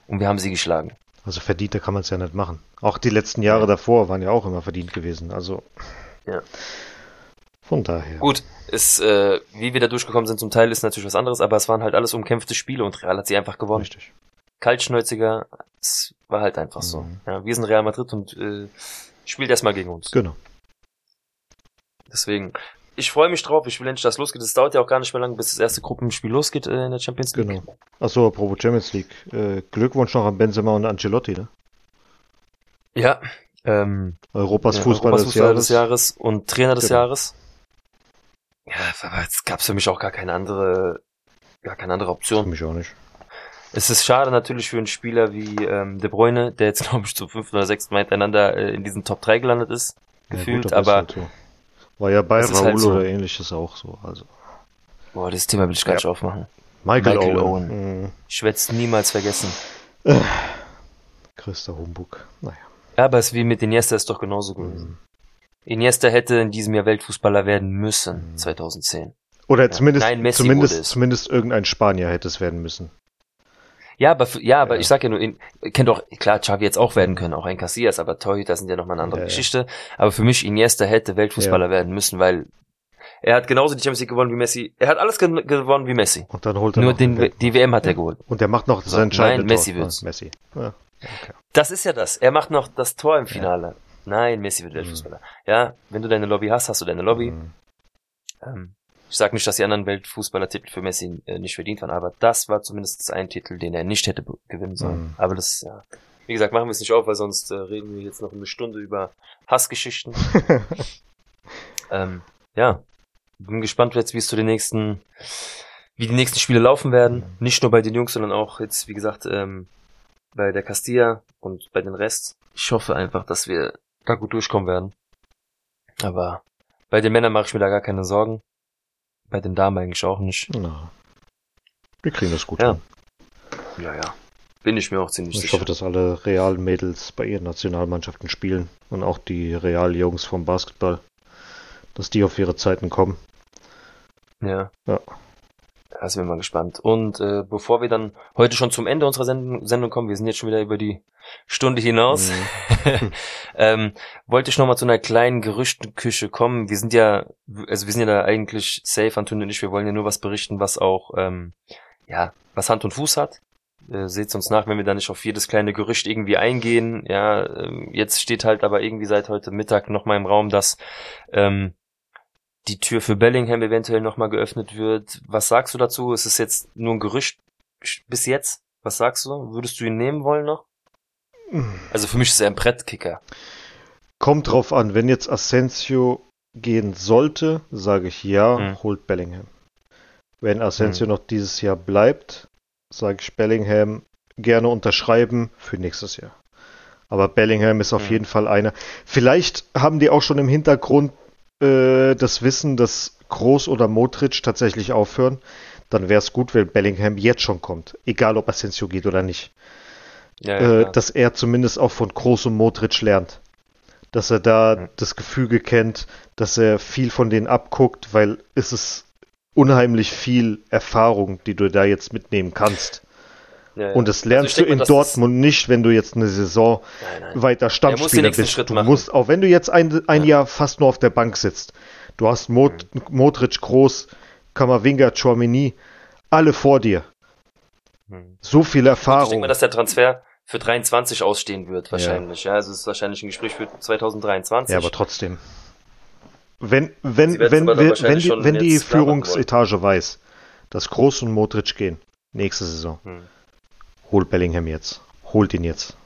[SPEAKER 4] Und wir haben sie geschlagen.
[SPEAKER 3] Also verdienter kann man es ja nicht machen. Auch die letzten Jahre
[SPEAKER 4] Ja.
[SPEAKER 3] davor waren ja auch immer verdient gewesen. Also
[SPEAKER 4] Ja.
[SPEAKER 3] von daher.
[SPEAKER 4] Gut, ist, äh, wie wir da durchgekommen sind zum Teil, ist natürlich was anderes, aber es waren halt alles umkämpfte Spiele und Real hat sie einfach gewonnen.
[SPEAKER 3] Richtig.
[SPEAKER 4] Kaltschnäuziger, es war halt einfach so.
[SPEAKER 3] Mhm.
[SPEAKER 4] Ja, wir sind Real Madrid und äh, spielt erstmal gegen uns.
[SPEAKER 3] Genau.
[SPEAKER 4] Deswegen, ich freue mich drauf, ich will endlich, dass losgeht. Es dauert ja auch gar nicht mehr lange, bis das erste Gruppenspiel losgeht äh, in der Champions League.
[SPEAKER 3] Genau. Achso, apropos Champions League. Äh, Glückwunsch noch an Benzema und Ancelotti, ne?
[SPEAKER 4] Ja, ähm,
[SPEAKER 3] Europas
[SPEAKER 4] ja,
[SPEAKER 3] Fußballer
[SPEAKER 4] Europas
[SPEAKER 3] des
[SPEAKER 4] Fußballer
[SPEAKER 3] Jahres.
[SPEAKER 4] des Jahres und Trainer des
[SPEAKER 3] Genau.
[SPEAKER 4] Jahres. Ja, aber es gab für mich auch gar keine andere, gar keine andere
[SPEAKER 3] Für
[SPEAKER 4] Option.
[SPEAKER 3] mich auch nicht.
[SPEAKER 4] Es ist schade natürlich für einen Spieler wie ähm, De Bruyne, der jetzt glaube ich zum fünften oder sechsten Mal hintereinander äh, in diesen Top 3 gelandet ist, gefühlt,
[SPEAKER 3] gut, ist
[SPEAKER 4] aber
[SPEAKER 3] halt. War ja bei
[SPEAKER 4] ist
[SPEAKER 3] Raoul
[SPEAKER 4] halt so.
[SPEAKER 3] oder ähnliches auch so. Also
[SPEAKER 4] boah, das Thema will ich gar
[SPEAKER 3] Ja.
[SPEAKER 4] nicht aufmachen.
[SPEAKER 3] Michael,
[SPEAKER 4] Michael
[SPEAKER 3] Owen. Mhm.
[SPEAKER 4] Ich werde es niemals vergessen.
[SPEAKER 3] Christa Humbug. Naja.
[SPEAKER 4] Ja, aber es ist wie mit Iniesta ist doch genauso gewesen.
[SPEAKER 3] Mhm.
[SPEAKER 4] Iniesta hätte in diesem Jahr Weltfußballer werden müssen,
[SPEAKER 3] Mhm.
[SPEAKER 4] 2010.
[SPEAKER 3] Oder zumindest,
[SPEAKER 4] Nein,
[SPEAKER 3] zumindest, zumindest irgendein Spanier hätte es werden müssen.
[SPEAKER 4] Ja, aber ja, aber
[SPEAKER 3] Ja.
[SPEAKER 4] ich sag ja nur, in, kennt doch klar, Xavi jetzt auch werden können, auch ein Casillas, aber Torhüter sind ja nochmal eine andere
[SPEAKER 3] Ja, ja.
[SPEAKER 4] Geschichte. Aber für mich Iniesta hätte Weltfußballer werden müssen, weil er hat genauso die Champions League gewonnen wie Messi. Er hat alles ge gewonnen wie Messi.
[SPEAKER 3] Und dann holt er
[SPEAKER 4] Nur
[SPEAKER 3] noch
[SPEAKER 4] den,
[SPEAKER 3] den,
[SPEAKER 4] die WM hat er geholt.
[SPEAKER 3] Und der macht noch das entscheidende
[SPEAKER 4] nein, Messi
[SPEAKER 3] Tor.
[SPEAKER 4] wird's.
[SPEAKER 3] Messi. Ja. Okay.
[SPEAKER 4] Das ist ja das. Er macht noch das Tor im Finale. Nein, Messi wird Weltfußballer. Ja, wenn du deine Lobby hast, hast du deine Lobby.
[SPEAKER 3] Mhm.
[SPEAKER 4] Ähm, ich sage nicht, dass die anderen Weltfußballertitel für Messi äh, nicht verdient waren, aber das war zumindest ein Titel, den er nicht hätte gewinnen sollen.
[SPEAKER 3] Mhm.
[SPEAKER 4] Aber das, ja. Wie gesagt, machen wir es nicht auf, weil sonst äh, reden wir jetzt noch eine Stunde über Hassgeschichten. ähm, ja, bin gespannt jetzt, wie es zu den nächsten, wie die nächsten Spiele laufen werden. Nicht nur bei den Jungs, sondern auch jetzt, wie gesagt, ähm, bei der Castilla und bei den Rest. Ich hoffe einfach, dass wir da gut durchkommen werden. Aber bei den Männern mache ich mir da gar keine Sorgen. Bei den Damen eigentlich auch nicht.
[SPEAKER 3] Na, wir kriegen das gut
[SPEAKER 4] Ja.
[SPEAKER 3] hin.
[SPEAKER 4] Ja, ja. Bin ich mir auch ziemlich
[SPEAKER 3] Ich
[SPEAKER 4] sicher.
[SPEAKER 3] hoffe, dass alle Real-Mädels bei ihren Nationalmannschaften spielen und auch die Real-Jungs vom Basketball, dass die auf ihre Zeiten kommen.
[SPEAKER 4] Ja.
[SPEAKER 3] Ja.
[SPEAKER 4] Da sind wir mal gespannt. Und äh, bevor wir dann heute schon zum Ende unserer Sendung, Sendung kommen, wir sind jetzt schon wieder über die Stunde hinaus,
[SPEAKER 3] Mhm.
[SPEAKER 4] ähm, wollte ich nochmal zu einer kleinen Gerüchtenküche kommen. Wir sind ja, also wir sind ja da eigentlich safe, Antonio und ich, wir wollen ja nur was berichten, was auch, ähm, ja, was Hand und Fuß hat. Äh, seht uns nach, wenn wir da nicht auf jedes kleine Gerücht irgendwie eingehen. Ja, ähm, jetzt steht halt aber irgendwie seit heute Mittag noch mal im Raum, dass ähm, die Tür für Bellingham eventuell noch mal geöffnet wird. Was sagst du dazu? Ist es jetzt nur ein Gerücht bis jetzt? Was sagst du? Würdest du ihn nehmen wollen noch? Also für mich ist er ein Brettkicker.
[SPEAKER 3] Kommt drauf an, wenn jetzt Asensio gehen sollte, sage ich ja,
[SPEAKER 4] Mhm.
[SPEAKER 3] holt Bellingham. Wenn Asensio noch dieses Jahr bleibt, sage ich Bellingham gerne unterschreiben für nächstes Jahr. Aber Bellingham ist auf
[SPEAKER 4] Mhm.
[SPEAKER 3] jeden Fall einer. Vielleicht haben die auch schon im Hintergrund äh, das Wissen, dass Groß oder Modric tatsächlich aufhören. Dann wäre es gut, wenn Bellingham jetzt schon kommt. Egal, ob Asensio geht oder nicht
[SPEAKER 4] Ja, ja,
[SPEAKER 3] äh, dass er zumindest auch von Groß und Modric lernt. Dass er da
[SPEAKER 4] Mhm.
[SPEAKER 3] das Gefüge kennt, dass er viel von denen abguckt, weil es ist unheimlich viel Erfahrung, die du da jetzt mitnehmen kannst.
[SPEAKER 4] Ja, ja.
[SPEAKER 3] Und das
[SPEAKER 4] Also
[SPEAKER 3] lernst
[SPEAKER 4] denk
[SPEAKER 3] du
[SPEAKER 4] mal,
[SPEAKER 3] in
[SPEAKER 4] dass
[SPEAKER 3] Dortmund nicht, wenn du jetzt eine Saison
[SPEAKER 4] nein, nein.
[SPEAKER 3] weiter Stammspieler
[SPEAKER 4] nächsten
[SPEAKER 3] bist.
[SPEAKER 4] Schritt
[SPEAKER 3] Du
[SPEAKER 4] machen.
[SPEAKER 3] musst, auch wenn du jetzt ein, ein
[SPEAKER 4] Ja.
[SPEAKER 3] Jahr fast nur auf der Bank sitzt, du hast Mod, Modric, Groß, Kamavinga, Chouameni, alle vor dir.
[SPEAKER 4] Hm.
[SPEAKER 3] So viel
[SPEAKER 4] Ich denke
[SPEAKER 3] Erfahrung.
[SPEAKER 4] mal, dass der Transfer für 23 ausstehen wird, wahrscheinlich. Ja, also es ist wahrscheinlich ein Gespräch für 2023.
[SPEAKER 3] Ja, aber trotzdem. Wenn, wenn, wenn, wenn, wenn, die, wenn die Führungsetage weiß, dass Groß und Modric gehen, nächste Saison,
[SPEAKER 4] Hm.
[SPEAKER 3] Holt Bellingham jetzt. Holt ihn jetzt.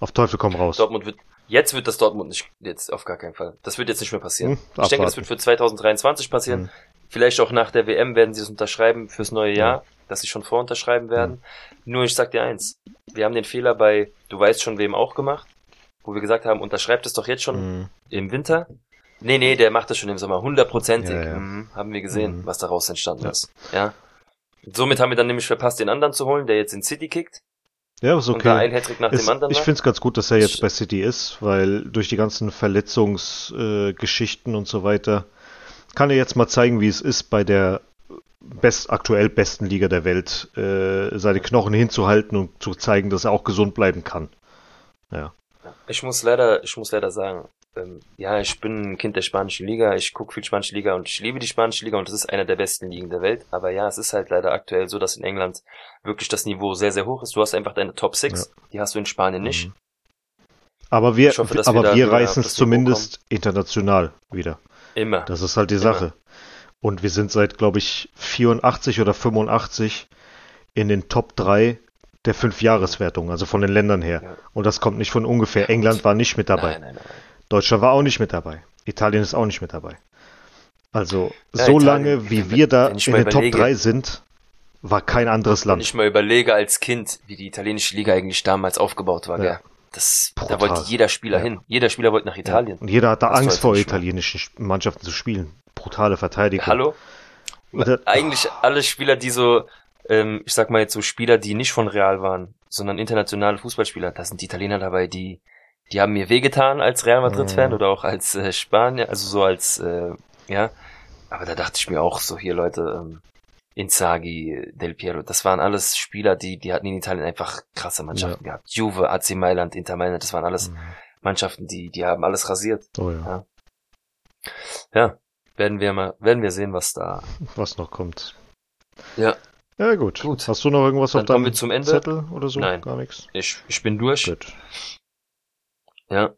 [SPEAKER 3] Auf Teufel komm raus.
[SPEAKER 4] Dortmund wird, jetzt wird das Dortmund nicht, jetzt auf gar keinen Fall. Das wird jetzt nicht mehr passieren.
[SPEAKER 3] Hm,
[SPEAKER 4] ich denke, das
[SPEAKER 3] abwarten.
[SPEAKER 4] wird für 2023 passieren.
[SPEAKER 3] Hm.
[SPEAKER 4] Vielleicht auch nach der WM werden sie es unterschreiben fürs neue Jahr,
[SPEAKER 3] Ja.
[SPEAKER 4] dass sie schon vorunterschreiben werden. Nur ich sag dir eins. Wir haben den Fehler bei, du weißt schon wem auch gemacht, wo wir gesagt haben, unterschreibt es doch jetzt schon
[SPEAKER 3] Hm.
[SPEAKER 4] im Winter. Nee, nee, der macht das schon im Sommer. Hundertprozentig.
[SPEAKER 3] Ja, ja.
[SPEAKER 4] Mhm, haben wir gesehen,
[SPEAKER 3] Mhm.
[SPEAKER 4] was daraus entstanden ist. Ja. Somit haben wir dann nämlich verpasst, den anderen zu holen, der jetzt in City kickt.
[SPEAKER 3] Ja, ist
[SPEAKER 4] Und da ein
[SPEAKER 3] okay.
[SPEAKER 4] Hattrick nach
[SPEAKER 3] Es,
[SPEAKER 4] dem anderen
[SPEAKER 3] ich finde es ganz gut, dass er jetzt bei City ist, weil durch die ganzen Verletzungsgeschichten äh, und so weiter kann er jetzt mal zeigen, wie es ist, bei der best, aktuell besten Liga der Welt äh, seine Knochen hinzuhalten und zu zeigen, dass er auch gesund bleiben kann.
[SPEAKER 4] Ich muss leider, ich muss leider sagen, ähm, ja, ich bin ein Kind der spanischen Liga, ich gucke viel spanische Liga und ich liebe die spanische Liga und das ist einer der besten Ligen der Welt. Aber ja, es ist halt leider aktuell so, dass in England wirklich das Niveau sehr, sehr hoch ist. Du hast einfach deine Top 6, die hast du in Spanien nicht.
[SPEAKER 3] Mhm. Aber wir,
[SPEAKER 4] hoffe, wir
[SPEAKER 3] aber wir reißen es zumindest international wieder.
[SPEAKER 4] Immer.
[SPEAKER 3] Das ist halt die
[SPEAKER 4] Immer.
[SPEAKER 3] Sache. Und wir sind seit, glaube ich, 84 oder 85 in den Top 3 der Fünfjahreswertung, also von den Ländern her.
[SPEAKER 4] Ja.
[SPEAKER 3] Und das kommt nicht von ungefähr. England war nicht mit dabei.
[SPEAKER 4] Nein, nein, nein.
[SPEAKER 3] Deutschland war auch nicht mit dabei. Italien ist auch nicht mit dabei. Also,
[SPEAKER 4] Ja,
[SPEAKER 3] so
[SPEAKER 4] Italien,
[SPEAKER 3] lange wie
[SPEAKER 4] wenn-
[SPEAKER 3] wir da
[SPEAKER 4] wenn
[SPEAKER 3] in den Top
[SPEAKER 4] überlege-
[SPEAKER 3] 3 sind, war kein anderes
[SPEAKER 4] Wenn
[SPEAKER 3] Land.
[SPEAKER 4] ich mal überlege als Kind, wie die italienische Liga eigentlich damals aufgebaut war,
[SPEAKER 3] Ja.
[SPEAKER 4] gell? Das, da wollte jeder Spieler
[SPEAKER 3] Ja.
[SPEAKER 4] hin. Jeder Spieler wollte nach Italien.
[SPEAKER 3] Und jeder hatte
[SPEAKER 4] Das
[SPEAKER 3] Angst vor italienischen Mannschaften zu spielen. Brutale Verteidigung.
[SPEAKER 4] Hallo?
[SPEAKER 3] Oder-
[SPEAKER 4] Eigentlich alle Spieler, die so, ähm, ich sag mal jetzt so Spieler, die nicht von Real waren, sondern internationale Fußballspieler, da sind die Italiener dabei, die, die haben mir wehgetan als Real Madrid-Fan
[SPEAKER 3] Mhm.
[SPEAKER 4] oder auch als äh, Spanier, also so als, äh, ja. Aber da dachte ich mir auch so, hier Leute, ähm, Inzaghi, Del Piero, das waren alles Spieler, die, die hatten in Italien einfach krasse Mannschaften gehabt. Juve, AC Mailand, Inter Mailand, das waren alles
[SPEAKER 3] Mhm.
[SPEAKER 4] Mannschaften, die, die haben alles rasiert.
[SPEAKER 3] Oh ja,
[SPEAKER 4] Ja, werden wir mal, werden wir sehen, was da
[SPEAKER 3] was noch kommt.
[SPEAKER 4] Ja.
[SPEAKER 3] Ja, gut.
[SPEAKER 4] Gut.
[SPEAKER 3] Hast du noch irgendwas
[SPEAKER 4] Dann
[SPEAKER 3] auf
[SPEAKER 4] kommen
[SPEAKER 3] deinem
[SPEAKER 4] wir zum Ende.
[SPEAKER 3] Zettel oder so?
[SPEAKER 4] Nein.
[SPEAKER 3] Gar nichts.
[SPEAKER 4] Ich, ich bin durch.
[SPEAKER 3] Gut.
[SPEAKER 4] Ja.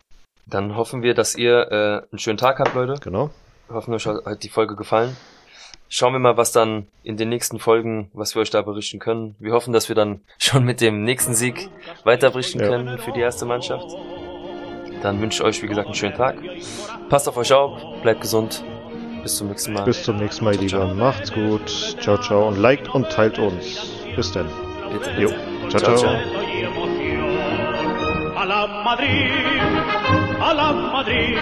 [SPEAKER 4] Dann hoffen wir, dass ihr äh, einen schönen Tag habt, Leute.
[SPEAKER 3] Genau.
[SPEAKER 4] Hoffen euch hat die Folge gefallen. Schauen wir mal, was dann in den nächsten Folgen, was wir euch da berichten können. Wir hoffen, dass wir dann schon mit dem nächsten Sieg weiter berichten
[SPEAKER 3] Ja.
[SPEAKER 4] können für die erste Mannschaft. Dann wünsche ich euch, wie gesagt, einen schönen Tag. Passt auf euch auf, bleibt gesund. Bis zum nächsten Mal.
[SPEAKER 3] Bis zum nächsten Mal,
[SPEAKER 4] Ciao,
[SPEAKER 3] Lieber.
[SPEAKER 4] ciao.
[SPEAKER 3] Macht's gut. Ciao, ciao. Und liked und teilt uns. Bis dann.
[SPEAKER 4] Bitte,
[SPEAKER 3] Jo.
[SPEAKER 4] bitte.
[SPEAKER 3] Ciao, ciao.
[SPEAKER 2] A la Madrid, a la Madrid,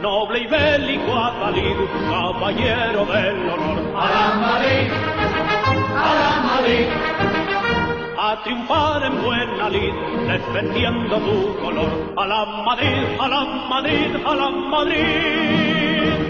[SPEAKER 2] noble y bélico Atalid, caballero del honor. A la Madrid, a la Madrid, a triunfar en buena lid, defendiendo tu color. A la Madrid, a la Madrid, a la Madrid.